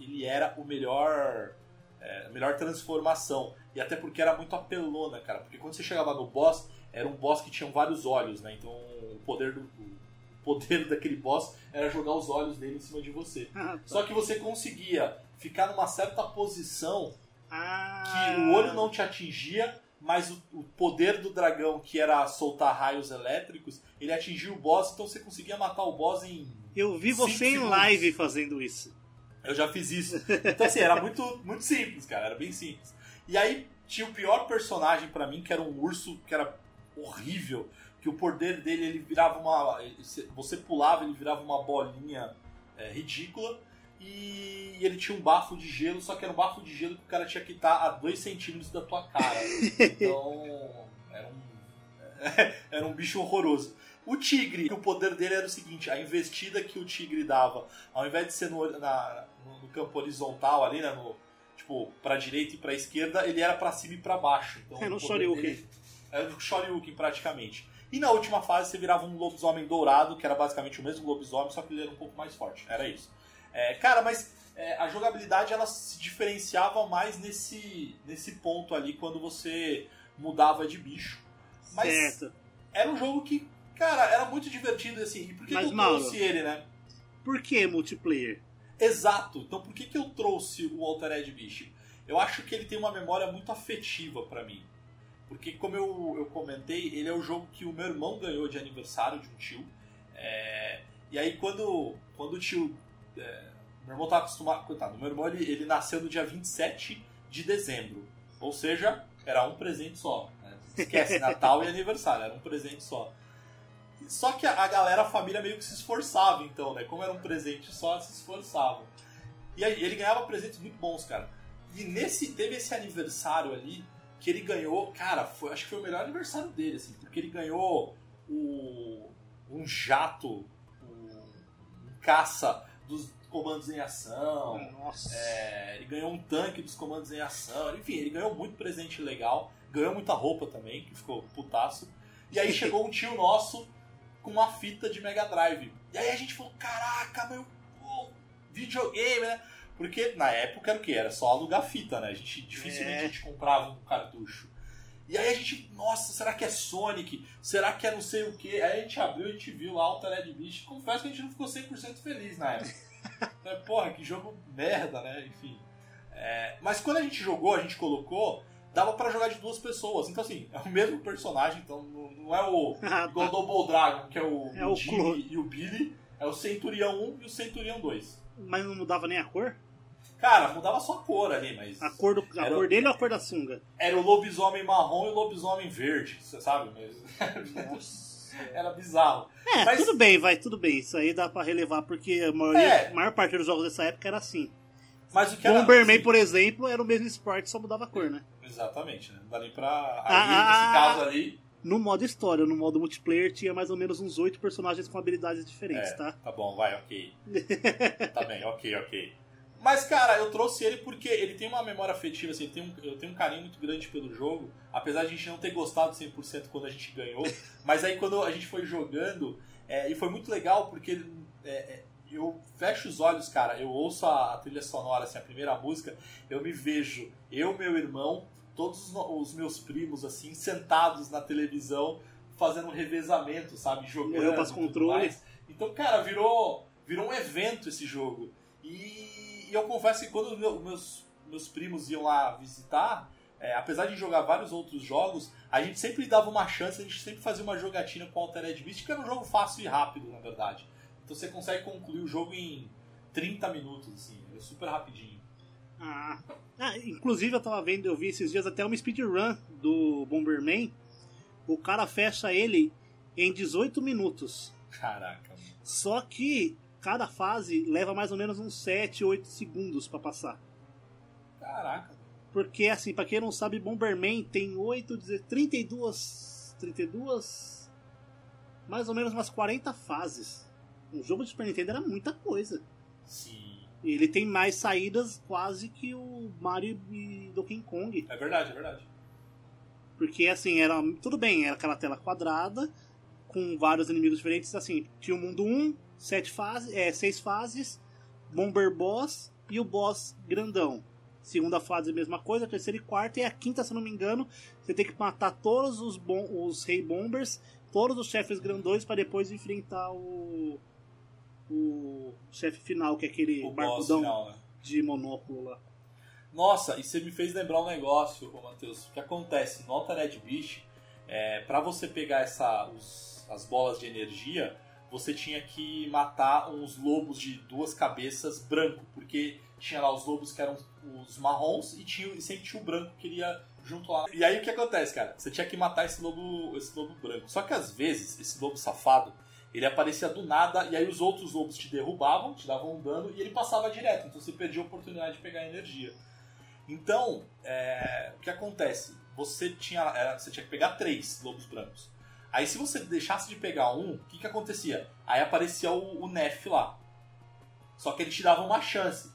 ele, era o melhor. É, a melhor transformação. E até porque era muito apelona, cara. Porque quando você chegava no boss, era um boss que tinha vários olhos, né? Então o poder do, o poder daquele boss era jogar os olhos dele em cima de você. Ah, tá. Só que você conseguia ficar numa certa posição Ah, que o olho não te atingia, mas o, o poder do dragão, que era soltar raios elétricos, ele atingia o boss, então você conseguia matar o boss em. Eu vi você em live fazendo isso. Eu já fiz isso. Então, assim, era muito, muito simples, cara, era bem simples. E aí tinha o pior personagem pra mim, que era um urso que era horrível, que o poder dele ele virava uma. Você pulava, ele virava uma bolinha é, ridícula. E ele tinha um bafo de gelo, só que era um bafo de gelo que o cara tinha que estar a 2 centímetros da tua cara. Então. Era um. Era um bicho horroroso. O tigre, o poder dele era o seguinte: a investida que o tigre dava, ao invés de ser no, na- no- campo horizontal ali, né, no, tipo, pra direita e pra esquerda, ele era pra cima e pra baixo. Então, o poder Shoryuken. dele Era o Shoryuken, praticamente. E na última fase você virava um lobisomem dourado, que era basicamente o mesmo lobisomem, só que ele era um pouco mais forte. Era isso. É, cara, mas é, a jogabilidade ela se diferenciava mais nesse, nesse ponto ali, quando você mudava de bicho. Mas Certo. era um jogo que, cara, era muito divertido assim. E por que, Mas, que eu Mauro- trouxe ele, né? Por que multiplayer? Exato. Então por que, que eu trouxe o Altered Beast? Eu acho que ele tem uma memória muito afetiva pra mim. Porque, como eu, eu comentei, ele é o jogo que o meu irmão ganhou de aniversário de um tio. É, E aí, quando, quando o tio. É, Meu irmão tá acostumado. Coitado, meu irmão ele, ele nasceu no dia 27 de dezembro. Ou seja, era um presente só. né? Esquece, Natal e aniversário, era um presente só. Só que a a galera, a família meio que se esforçava, então, né? Como era um presente só, se esforçavam. E aí, ele ganhava presentes muito bons, cara. E nesse teve esse aniversário ali que ele ganhou, cara, foi, acho que foi o melhor aniversário dele, assim, porque ele ganhou o, um jato, um, um caça dos comandos em ação. Nossa. É, ele ganhou um tanque dos comandos em ação. Enfim, ele ganhou muito presente legal. Ganhou muita roupa também, que ficou putaço. E aí chegou um tio nosso com uma fita de Mega Drive. E aí a gente falou: caraca, meu, pô, videogame, né? Porque na época era o quê? Era só alugar fita, né? A gente dificilmente É. a gente comprava um cartucho. E aí a gente, nossa, será que é Sonic? Será que é não sei o quê? Aí a gente abriu e a gente viu lá o Altered Beast. Confesso que a gente não ficou 100% feliz na época. Então, Porra, que jogo merda, né? Enfim. É, mas quando a gente jogou, a gente colocou, dava pra jogar de duas pessoas. Então, assim, é o mesmo personagem, então não, não é o Ah, tá. Double Dragon, que é o, É o o Jimmy e o Billy. É o Centurião 1 e o Centurião 2. Mas não mudava nem a cor? Cara, mudava só a cor ali, mas. A cor, do, a o- cor dele ou a cor da sunga? Era o lobisomem marrom e o lobisomem verde, você sabe? Mas... Era bizarro. É, Mas- tudo bem, vai, tudo bem. Isso aí dá pra relevar, porque a, maioria, É. a maior parte dos jogos dessa época era assim. Mas o que era. Bomberman, assim, por exemplo, era o mesmo esporte, só mudava a cor, né? Exatamente, né? Não dá nem pra. Aí, Ah, nesse caso ali. No modo história, no modo multiplayer, tinha mais ou menos uns oito personagens com habilidades diferentes, É, tá? tá bom, vai, ok. tá bem, ok, ok. Mas, cara, eu trouxe ele porque ele tem uma memória afetiva, assim, um- eu tenho um carinho muito grande pelo jogo, apesar de a gente não ter gostado 100% quando a gente ganhou, mas aí quando a gente foi jogando, é, e foi muito legal porque é, é, eu fecho os olhos, cara, eu ouço a, a trilha sonora, assim, a primeira música, eu me vejo, eu, meu irmão, todos os, os meus primos, assim, sentados na televisão, fazendo um revezamento, sabe, jogando tudo controle. mais. Então, cara, virou, virou um evento esse jogo. E, e eu confesso que quando meu- meus, meus primos iam lá visitar, é, apesar de jogar vários outros jogos, a gente sempre dava uma chance, a gente sempre fazia uma jogatina com Altered Beast, que era um jogo fácil e rápido, na verdade. Então você consegue concluir o jogo em 30 minutos, assim, é super rapidinho. Ah. Ah, inclusive eu tava vendo, eu vi esses dias até uma speedrun do Bomberman. O cara fecha ele em 18 minutos. Caraca, mano. Só que cada fase leva mais ou menos uns 7, 8 segundos pra passar. Caraca. Porque, assim, pra quem não sabe, Bomberman tem 8, 32. 32. Mais ou menos umas 40 fases. Um jogo de Super Nintendo era muita coisa. Sim. Ele tem mais saídas quase que o Mario e Donkey Kong. É verdade, é verdade. Porque, assim, era. Tudo bem, era aquela tela quadrada, com vários inimigos diferentes. Assim, tinha o mundo 1, sete fases, é, seis fases, Bomber Boss e o boss grandão. Segunda fase, mesma coisa, terceira e quarta, e a quinta, se não me engano, você tem que matar todos os, bom, os Rei Bombers, todos os chefes grandões, para depois enfrentar o. O chefe final, que é aquele O barbudão. final, né? de monóculo lá. Nossa, e você me fez lembrar um negócio, Matheus. O que acontece no Altered Beast, é, para você pegar essa, os- as bolas de energia, você tinha que matar uns lobos de duas cabeças branco, porque tinha lá os lobos que eram os marrons e, tinha, e sempre tinha o branco que iria junto lá. E aí o que acontece, cara? Você tinha que matar esse lobo, esse lobo branco. Só que às vezes, esse lobo safado, ele aparecia do nada e aí os outros lobos te derrubavam, te davam um dano e ele passava direto. Então você perdia a oportunidade de pegar energia. Então, é, o que acontece? Você tinha, era- você tinha que pegar três lobos brancos. Aí se você deixasse de pegar um, o que, que acontecia? Aí aparecia o, o Nef lá. Só que ele te dava uma chance.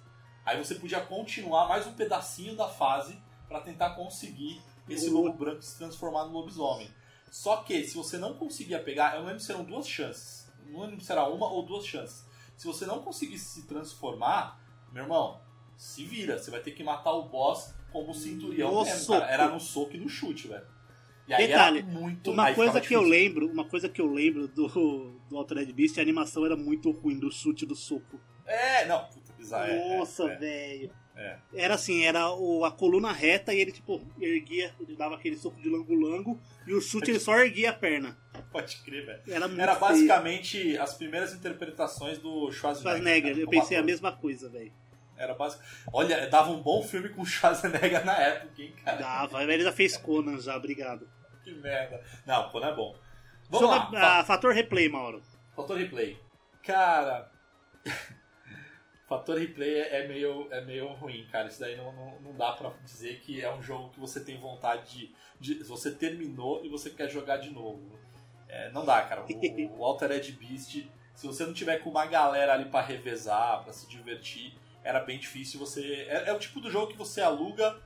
Aí você podia continuar mais um pedacinho da fase para tentar conseguir esse O- lobo branco se transformar no lobisomem. Só que se você não conseguia pegar, eu não lembro se eram duas chances. Não lembro se era uma ou duas chances. Se você não conseguisse se transformar, meu irmão, se vira. Você vai ter que matar o boss como o cinturão. Era no soco e no chute, velho. E aí Detalhe, era muito Uma coisa que eu difícil. lembro, uma coisa que eu lembro do, do Altered Beast, a animação era muito ruim do chute do soco. É, não, puta, bizarro. é, Nossa, é, é. velho. É. Era assim, era o, a coluna reta e ele, tipo, erguia, ele dava aquele soco de lango-lango e o chute ele só erguia a perna. Pode crer, velho. Era Era basicamente as primeiras interpretações do Schwarzenegger. Schwarzenegger, cara, eu pensei a mesma coisa, velho. Era basic... Olha, dava um bom filme com o Schwarzenegger na época, hein, cara? Dava, ele já fez Conan já, obrigado. Que merda. Não, não é bom. Vamos lá, fa- fator replay, Mauro. fator replay. Cara... fator replay é meio, é meio ruim, cara. Isso daí não, não, não dá pra dizer que é um jogo que você tem vontade de... de você terminou e você quer jogar de novo. É, não dá, cara. O, o Altered Beast, se você não tiver com uma galera ali pra revezar, pra se divertir, era bem difícil. Você é, é o tipo do jogo que você aluga,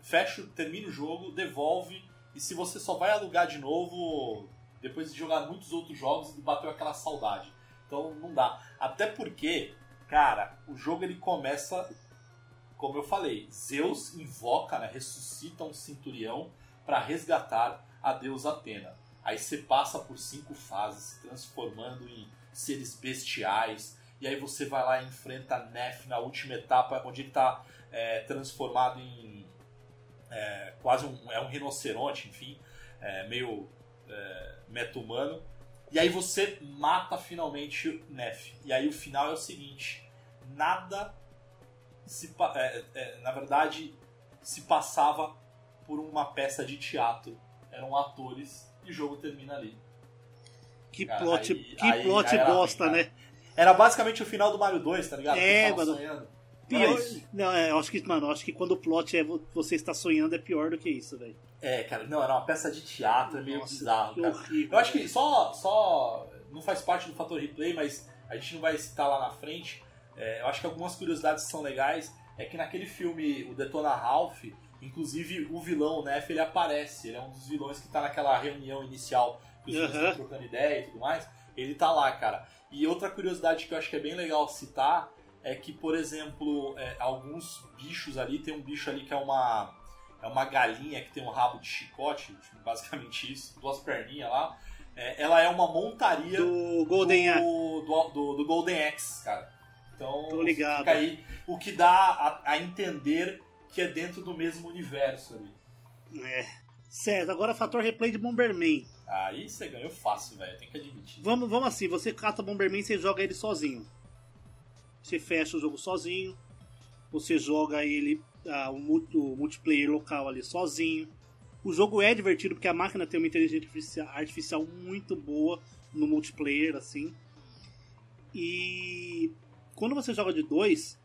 fecha, termina o jogo, devolve e se você só vai alugar de novo depois de jogar muitos outros jogos e bateu aquela saudade. Então não dá. Até porque, cara, o jogo ele começa, como eu falei, Zeus invoca, né, ressuscita um centurião para resgatar a deusa Atena. Aí você passa por cinco fases, se transformando em seres bestiais. E aí você vai lá e enfrenta Nef na última etapa, onde ele está transformado em é, quase um, é um rinoceronte, enfim, é, meio é, meta-humano. E aí você mata finalmente o Nef. E aí o final é o seguinte: nada se, é, é, na verdade se passava por uma peça de teatro. Eram atores e o jogo termina ali. Que Cara, plot, aí- que aí- plot aí bosta, né? Era basicamente o final do Mario 2, tá ligado? É, mano. sonhando. Pior, isso. não, é, eu acho que, mano, eu acho que quando o plot é vo- você está sonhando é pior do que isso, velho. É, cara, não, era uma peça de teatro, é meio Nossa, bizarro, cara. horrível, Eu acho que só, só. Não faz parte do fator replay, mas a gente não vai citar lá na frente. É, eu acho que algumas curiosidades que são legais é que naquele filme, o Detona Ralph, inclusive o vilão, o Neff, ele aparece. Ele é um dos vilões que tá naquela reunião inicial que os Aham. estão trocando ideia e tudo mais. Ele tá lá, cara. E outra curiosidade que eu acho que é bem legal citar é que, por exemplo, é, alguns bichos ali, tem um bicho ali que é uma. É uma galinha que tem um rabo de chicote, basicamente isso, duas perninhas lá. É, ela é uma montaria Do Golden do, do, do- do Golden Axe, cara. Então, Tô ligado. fica aí o que dá a, a entender que é dentro do mesmo universo ali. É. Certo, agora fator replay de Bomberman. Aí você ganhou fácil, velho, tem que admitir. Vamos, vamos assim, você cata Bomberman e você joga ele sozinho. Você fecha o jogo sozinho. Você joga ele, ah, o, multi- o multiplayer local ali sozinho. O jogo é divertido porque a máquina tem uma inteligência artificial muito boa no multiplayer, assim. E quando você joga de dois,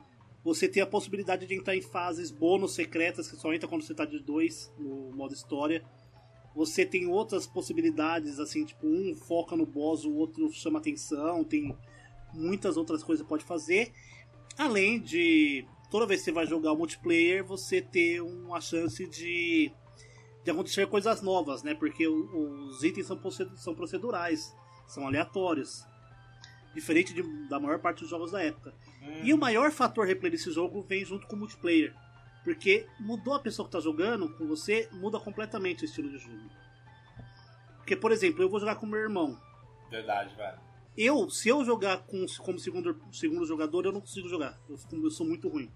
você tem a possibilidade de entrar em fases bônus secretas que só entra quando você está de dois no modo história. Você tem outras possibilidades, assim, tipo, um foca no boss, o outro chama atenção, tem muitas outras coisas que pode fazer. Além de, toda vez que você vai jogar o multiplayer, você ter uma chance de, de acontecer coisas novas, né? Porque os itens são, proce- são procedurais, são aleatórios. Diferente de- da maior parte dos jogos da época. Hum, E o maior fator replay desse jogo vem junto com o multiplayer. Porque mudou a pessoa que tá jogando com você, muda completamente o estilo de jogo. Porque, por exemplo, eu vou jogar com meu irmão. Verdade, velho. Eu, se eu jogar com, como segundo, segundo jogador, eu não consigo jogar. Eu, eu sou muito ruim.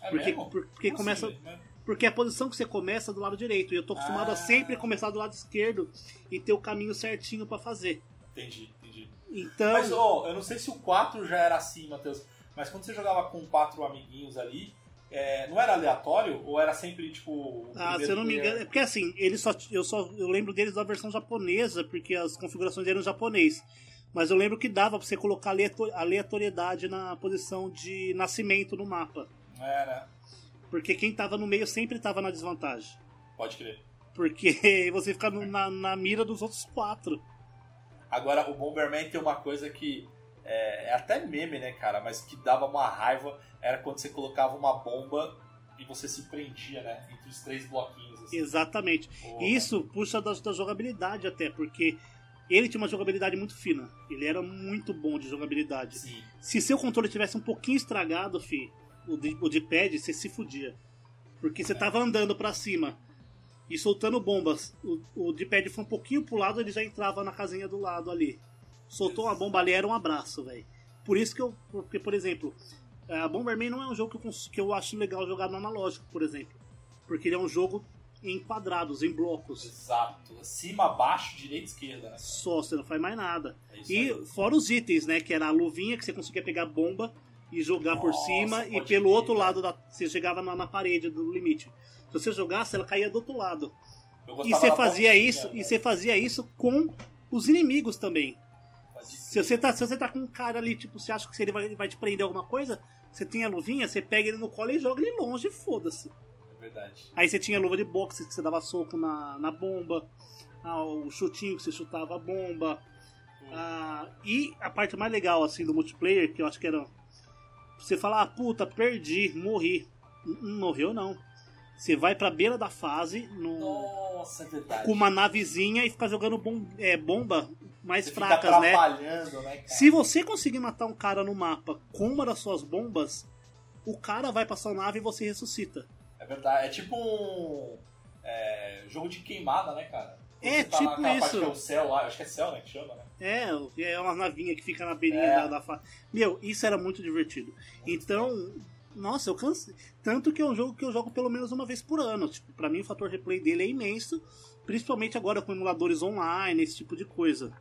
É Porque, mesmo? por- porque Como começa. assim, né? Porque a posição que você começa é do lado direito. E eu tô acostumado Ah. a sempre começar do lado esquerdo e ter o caminho certinho pra fazer. Entendi, entendi. Então. Mas, ó, eu não sei se o 4 já era assim, Matheus. Mas quando você jogava com quatro amiguinhos ali, é, não era aleatório? Ou era sempre, tipo. Ah, se eu não me engano, é porque assim, eles só, eu só eu lembro deles da versão japonesa, porque as configurações eram em japonês. Mas eu lembro que dava pra você colocar aleato- aleatoriedade na posição de nascimento no mapa. Né? Porque quem tava no meio sempre tava na desvantagem. Pode crer. Porque você fica no- na, na mira dos outros quatro. Agora, o Bomberman tem uma coisa que é, é até meme, né, cara? Mas que dava uma raiva. Era quando você colocava uma bomba e você se prendia, né? Entre os três bloquinhos. Assim. Exatamente. Porra. E Isso puxa da, da jogabilidade até, porque ele tinha uma jogabilidade muito fina. Ele era muito bom de jogabilidade. Sim. Se seu controle tivesse um pouquinho estragado, fi, o de, o de pad, você se fudia. Porque você tava andando pra cima e soltando bombas. O, o de pad foi um pouquinho pro lado, ele já entrava na casinha do lado ali. Soltou uma bomba ali, era um abraço, velho. Por isso que eu. Porque, por exemplo, a Bomberman não é um jogo que eu, que eu acho legal jogar no analógico, por exemplo. Porque ele é um jogo em quadrados, em blocos. Exato. Cima, baixo, direita, esquerda, né? Só, você não faz mais nada. É E aí. fora os itens, né? Que era a luvinha que você conseguia pegar bomba e jogar por Nossa, cima, e pelo crer, outro lado da, você chegava na, na parede do limite. Se você jogasse, ela caía do outro lado. Eu E você fazia isso, e velho. você fazia isso com os inimigos também. Se você tá, se você tá com um cara ali, tipo, você acha que ele vai, vai te prender alguma coisa, você tem a luvinha, você pega ele no colo e joga ele longe foda-se. É verdade. Aí você tinha a luva de boxe que você dava soco na, na bomba, ah, o chutinho que você chutava a bomba. Ah, e a parte mais legal assim do multiplayer, que eu acho que era você falar, ah, puta, perdi, morri. Não morreu não. Você vai pra beira da fase no- Nossa, é com uma navezinha e fica jogando bom- é, bomba mais Você fracas, né? né? cara? Se você conseguir matar um cara no mapa com uma das suas bombas, o cara vai pra sua nave e você ressuscita. É verdade. É tipo um é, jogo de queimada, né, cara? É, você tá tipo isso. que é o céu lá, acho que é céu, né, que chama, né? É, é uma navinha que fica na beirinha É. da, da fa... Meu, isso era muito divertido. Então, nossa, eu cansei. Tanto que é um jogo que eu jogo pelo menos uma vez por ano. Tipo, pra mim o fator replay dele é imenso. Principalmente agora com emuladores online, esse tipo de coisa.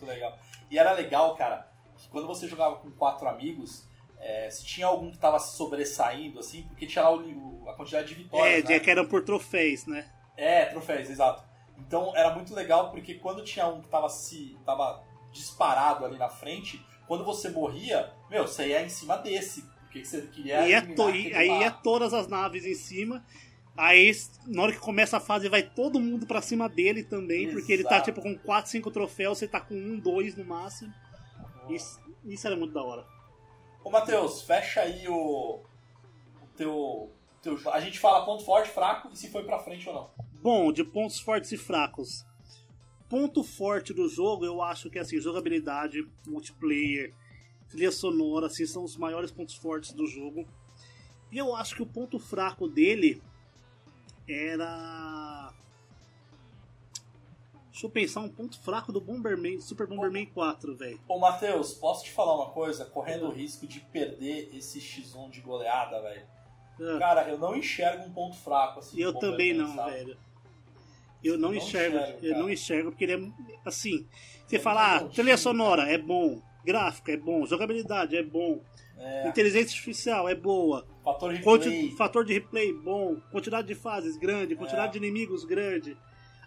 Muito legal. E era legal, cara, que quando você jogava com quatro amigos, é, se tinha algum que tava sobressaindo, assim, porque tinha lá o, o- a quantidade de vitórias, é, né? que eram por troféus, né? É, troféus, exato. Então era muito legal porque quando tinha um que tava se. tava disparado ali na frente, quando você morria, meu, você ia em cima desse. Porque você queria. Eliminar to- lá. é todas as naves em cima. Aí, na hora que começa a fase, vai todo mundo pra cima dele também, porque ele tá Exato. tipo com 4, 5 troféus, você tá com um, dois no máximo. Isso, isso era muito da hora. Ô, Matheus, fecha aí o. o teu, teu. A gente fala ponto forte, fraco e se foi pra frente ou não. Bom, de pontos fortes e fracos. Ponto forte do jogo, eu acho que assim, jogabilidade, multiplayer, trilha sonora, assim, são os maiores pontos fortes do jogo. E eu acho que o ponto fraco dele era. Deixa eu pensar um ponto fraco do Bomberman, Super Bomberman 4, velho. Ô, Matheus, posso te falar uma coisa? Correndo o risco de perder esse X1 de goleada, velho. Ah, Cara, eu não enxergo um ponto fraco assim. Eu também não, sabe? velho. Eu não, Não enxergo, enxergo, eu não enxergo porque ele é assim. Você É fala, ah, muito trilha sonora é bom, gráfica é bom, jogabilidade é bom, É, inteligência artificial é boa, fator de quanti- play. fator de replay bom, quantidade de fases grande, quantidade É. de inimigos grande.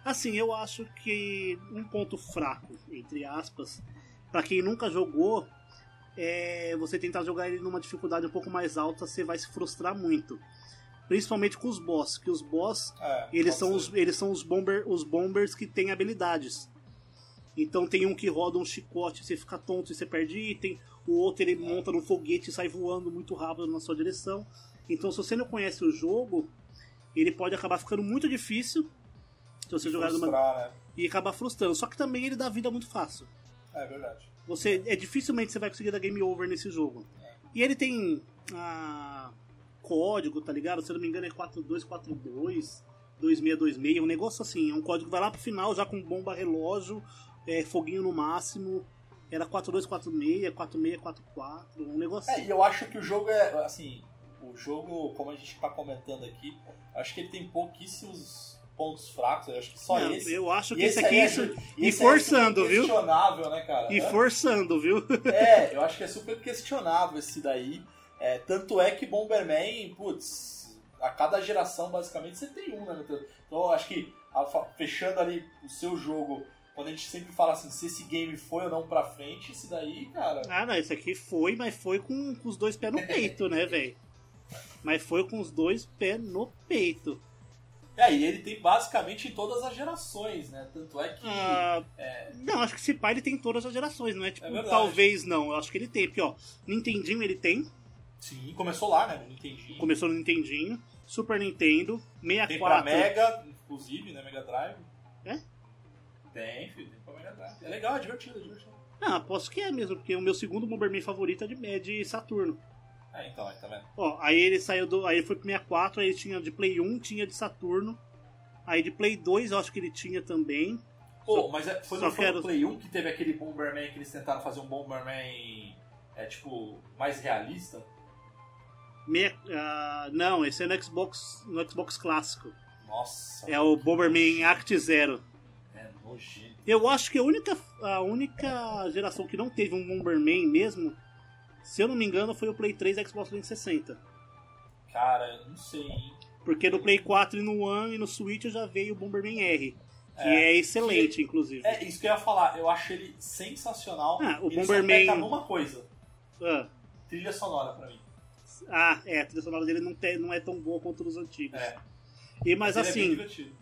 Assim, eu acho que um ponto fraco, entre aspas, pra quem nunca jogou, é você tentar jogar ele numa dificuldade um pouco mais alta, você vai se frustrar muito. Principalmente com os boss, que os boss É, eles são, ser. os, eles são os, bomber, os bombers que têm habilidades. Então tem um que roda um chicote, você fica tonto e você perde item. O outro ele monta num foguete e sai voando muito rápido na sua direção. Então se você não conhece o jogo, ele pode acabar ficando muito difícil se você jogar numa, né? e acabar frustrando. Só que também ele dá vida muito fácil. É verdade. Você é dificilmente você vai conseguir dar game over nesse jogo. E ele tem ah, código, tá ligado? Se eu não me engano é 4242, 2626, um negócio assim, é um código que vai lá pro final já com bomba relógio, é, foguinho no máximo. Era 4246, 4644, um negócio É, e eu acho que o jogo é, assim, o jogo, como a gente está comentando aqui, acho que ele tem pouquíssimos pontos fracos. Eu acho que só Não, esse. eu acho que E esse aqui aí é isso, e esse é forçando, super viu? questionável, né, cara? E forçando, viu? É, eu acho que é super questionável esse daí. É, tanto é que Bomberman, putz, a cada geração basicamente você tem um, né? Então eu acho que a- fechando ali o seu jogo, quando a gente sempre fala assim, se esse game foi ou não pra frente, esse daí, cara. Ah, não, esse aqui foi, mas foi com, com os dois pés no peito, né, velho? Mas foi com os dois pés no peito. É, e ele tem basicamente em todas as gerações, né? Tanto é que. Ah, Não, acho que esse pai ele tem todas as gerações, não é tipo, É talvez não. Eu acho que ele tem, porque ó, Nintendinho ele tem, Sim, começou lá, né? No Nintendinho. começou no Nintendinho, Super Nintendo, Tem pra 64. Mega, inclusive, né? Mega Drive. Tem, filho, tem pra Mega Drive. É legal, é divertido, é divertido. Ah, aposto que é mesmo, porque o meu segundo Bomberman favorito é de, é de Saturno. É, então, aí, tá vendo? Ó, aí ele saiu do. Aí ele foi pro 64, aí ele tinha de Play 1, tinha de Saturno. Aí de Play 2 eu acho que ele tinha também. Pô, mas é- foi no, foi quero- Play 1 que teve aquele Bomberman que eles tentaram fazer um Bomberman é, tipo, mais realista? Me- ah, não, esse é no Xbox, no Xbox clássico. Nossa. É o Bomberman Act Zero. É. Eu acho que a única, a única geração que não teve um Bomberman mesmo, se eu não me engano, foi o Play 3 e Xbox 360. Cara, eu não sei, hein? Porque no Play 4 e no One e no Switch já veio o Bomberman R. Que É. é, excelente, inclusive. É isso que eu ia falar. Eu acho ele sensacional. Ah, o ele Bomberman- só peca numa coisa. Ah, Trilha sonora pra mim. ah, é, a trilha sonora dele não, tem, não é tão boa quanto os antigos. É. E, mas ele é assim, divertido.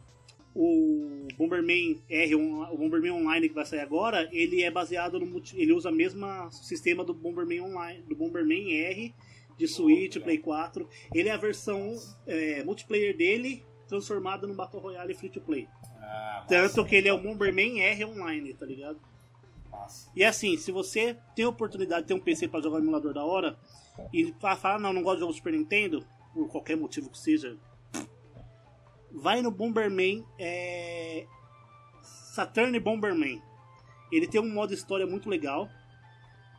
O Bomberman R, o Bomberman Online que vai sair agora, ele é baseado no ele usa o mesmo sistema do Bomberman Online, do Bomberman R de Switch. Play 4. Ele é a versão é, multiplayer dele transformada no Battle Royale free to play. Ah, Tanto que ele é o Bomberman R Online, tá ligado? E assim, se você tem a oportunidade de ter um PC pra jogar um emulador da hora e fa- fala, não, não gosto de jogo Super Nintendo, por qualquer motivo que seja, vai no Bomberman é... Saturn Bomberman. Ele tem um modo história muito legal.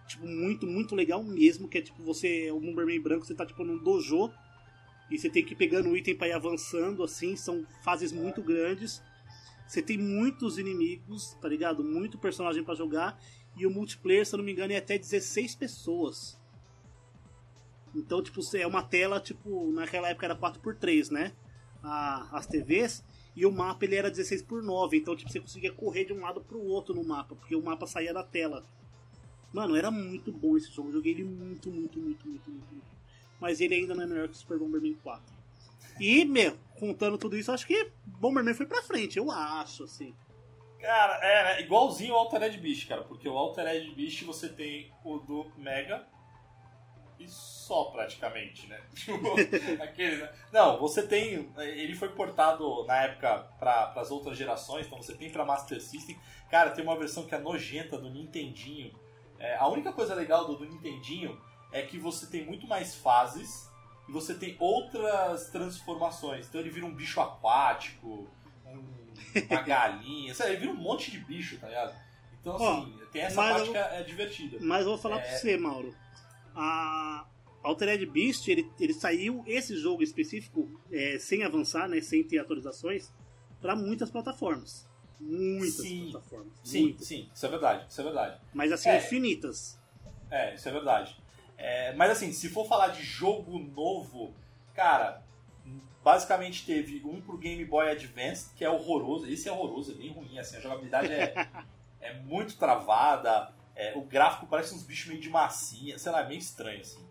Tipo, muito, muito legal mesmo. Que é tipo, você é o Bomberman branco, você tá tipo num dojo. E você tem que ir pegando item pra ir avançando, assim. São fases muito grandes. Você tem muitos inimigos, tá ligado? Muito personagem pra jogar. E o multiplayer, se eu não me engano, é até 16 pessoas. Então, tipo, é uma tela, tipo, naquela época era 4x3, né? A- as TVs. E o mapa ele era 16 por 9 Então, tipo, você conseguia correr de um lado pro outro no mapa. Porque o mapa saía da tela. Mano, era muito bom esse jogo. Eu joguei ele muito, muito, muito, muito, muito, muito. Mas ele ainda não é melhor que o Super Bomberman 4. E, meu, contando tudo isso, acho que Bomberman foi pra frente, eu acho, assim. Cara, é, igualzinho o Altered Beast, cara. Porque o Altered Beast você tem o do Mega e só praticamente, né? Tipo, aquele, né? Não, você tem. Ele foi portado na época para as outras gerações, então você tem para Master System. Cara, tem uma versão que é nojenta do Nintendinho. É, a única coisa legal do, do Nintendinho é que você tem muito mais fases e você tem outras transformações. Então ele vira um bicho aquático, um- uma galinha, sabe? Ele vira um monte de bicho, tá ligado? Então, Ó, assim, tem essa parte eu- que é, é divertida. Mas eu vou falar É. pra você, Mauro. A Altered Beast, ele, ele saiu, esse jogo específico, é, sem avançar, né, sem ter atualizações, pra muitas plataformas. Muitas Sim. plataformas. Sim, muitas. sim, isso é verdade, isso é verdade. Mas assim, É. infinitas. É, isso é verdade. É, mas assim, se for falar de jogo novo, cara, basicamente teve um pro Game Boy Advance, que é horroroso. Esse é horroroso, é bem ruim, assim, a jogabilidade é, é muito travada, é, o gráfico parece uns bichos meio de massinha, sei lá, é meio estranho, assim.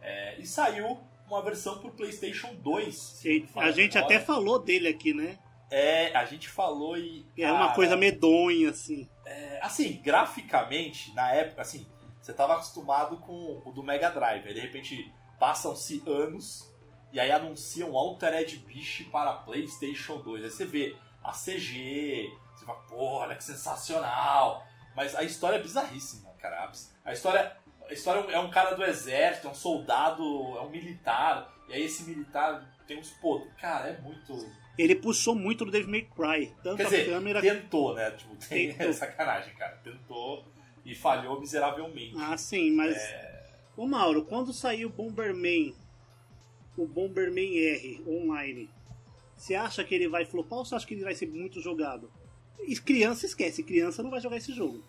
É, e saiu uma versão pro PlayStation 2. se não me falha A gente até falou dele aqui, né? É, a gente falou e. É uma cara, coisa medonha, assim. é, assim, graficamente, na época, assim, você tava acostumado com o do Mega Drive. Aí de repente passam-se anos e aí anunciam Altered Beast para PlayStation 2. Aí você vê a CG, você fala, pô, olha que sensacional. Mas a história é bizarríssima, cara. A história, a história é um cara do exército, é um soldado, é um militar. E aí esse militar tem uns poderes. Cara, é muito. Ele puxou muito do Devil May Cry. Tanto Quer a dizer, câmera. tentou, né? Tipo, tem Tentou. sacanagem, cara. Tentou e falhou miseravelmente. Ah, sim, mas. É. Ô Mauro, quando saiu Bomberman o Bomberman R online, você acha que ele vai flopar ou você acha que ele vai ser muito jogado? Criança esquece, criança não vai jogar esse jogo.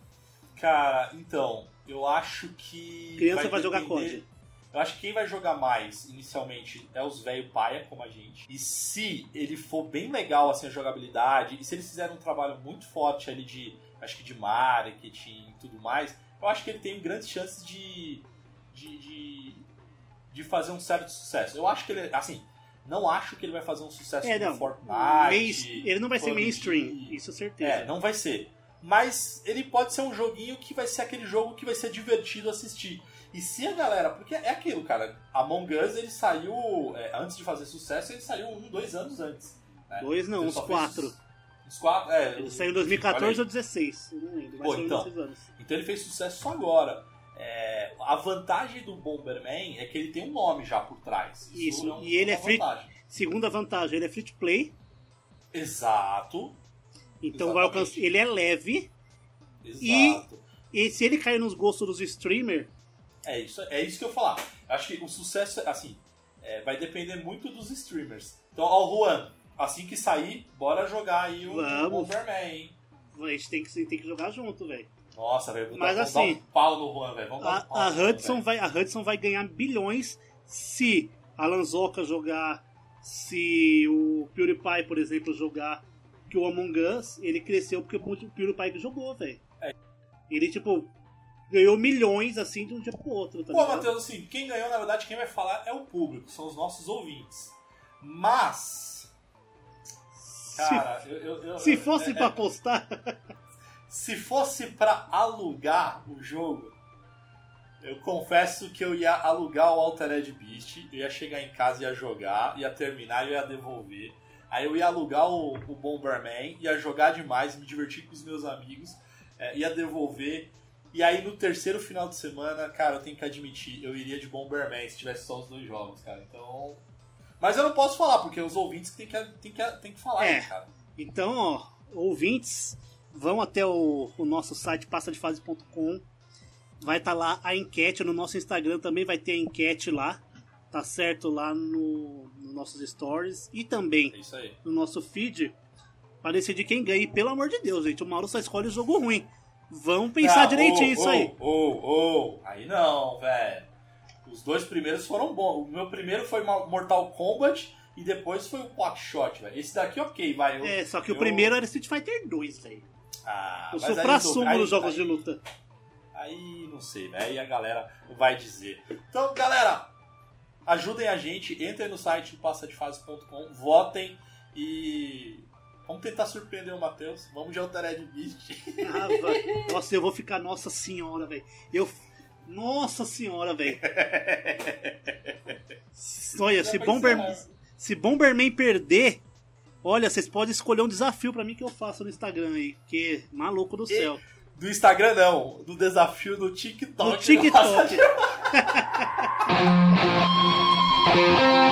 Cara, então, eu acho que. Criança vai, jogar depender- COD. Eu acho que quem vai jogar mais inicialmente é os velho paia, como a gente. E se ele for bem legal assim a jogabilidade, e se eles fizerem um trabalho muito forte ali de, acho que de marketing e tudo mais, eu acho que ele tem grandes chances de de, de, de fazer um certo sucesso. Eu acho que ele, assim, não acho que ele vai fazer um sucesso É, como. Fortnite. Ele não vai ser mainstream, isso é certeza. É, não vai ser. Mas ele pode ser um joguinho que vai ser aquele jogo que vai ser divertido assistir. E se a galera. Porque é aquilo, cara. Among Us ele saiu. é, antes de fazer sucesso, ele saiu um, dois anos antes. né? Dois não, uns só fez quatro. quatro, é. Ele saiu em Olha 2014 aí. ou 16, eu não lembro, mas Pô, então. 16 anos. Então ele fez sucesso só agora. É, a vantagem do Bomberman é que ele tem um nome já por trás. Isso, é um- e ele é free- vantagem. Segunda vantagem, ele é free to play, Exato. então vai alcançar. Ele é leve, Exato. e se ele cair nos gostos dos streamers, É isso, é isso que eu falar. Acho que o sucesso, assim, é, vai depender muito dos streamers. Então, ó, Juan, assim que sair, bora jogar aí o Vamos. Bomberman, hein? a gente tem que, tem que jogar junto, velho. Nossa, velho, Mas vou assim, dar um pau no Juan, velho. Vamos dar um A, a Hudson velho. vai, a Hudson vai ganhar bilhões se a Lanzoca jogar, se o PewDiePie, por exemplo, jogar. Que o Among Us, ele cresceu porque o PewDiePie que jogou, velho. É. Ele, tipo, ganhou milhões assim de um dia pro outro, tá Pô? Matheus, assim, quem ganhou, na verdade, quem vai falar é o público, são os nossos ouvintes. Mas, cara, eu, eu- eu- Se fosse é- pra é- apostar, Se fosse pra alugar o jogo, eu confesso que eu ia alugar o Altered Beast, eu ia chegar em casa, ia jogar, ia terminar, eu ia devolver. Aí eu ia alugar o, o Bomberman, ia jogar demais, me divertir com os meus amigos, é, ia devolver. E aí no terceiro final de semana, cara, eu tenho que admitir, eu iria de Bomberman se tivesse só os dois jogos, cara. Então. Mas eu não posso falar, porque os ouvintes que tem que, tem que, tem que falar, É. né, cara. Então, ó, ouvintes, vão até o, o nosso site passadefase.com. Vai estar lá a enquete no nosso Instagram também vai ter a enquete lá, tá certo lá no, nos nossos stories e também É no nosso feed para decidir quem ganha. E pelo amor de Deus, gente, o Mauro só escolhe o jogo ruim. Vão pensar Não, direitinho ô, isso ô, aí. Ô, aí não, velho. Os dois primeiros foram bons. O meu primeiro foi Mortal Kombat e depois foi o Quackshot, velho. Esse daqui, ok, vai. eu- É, só que o eu- primeiro era Street Fighter 2, velho. Ah, O mas aí supra-sumo não- aí- dos jogos aí- de luta. Aí não sei, velho. Aí a galera vai dizer. Então, galera, ajudem a gente. Entrem no site passadefase.com, votem e. Vamos tentar surpreender o Matheus. Vamos de Altered Beast. Ah, vai. Nossa, eu vou ficar, nossa senhora, velho. Eu. Nossa senhora, velho. Olha, se, vai Bomber... se Bomberman perder, olha, vocês podem escolher um desafio pra mim que eu faço no Instagram aí. Que maluco do céu. Do Instagram, não. Do desafio no TikTok. No TikTok. Run,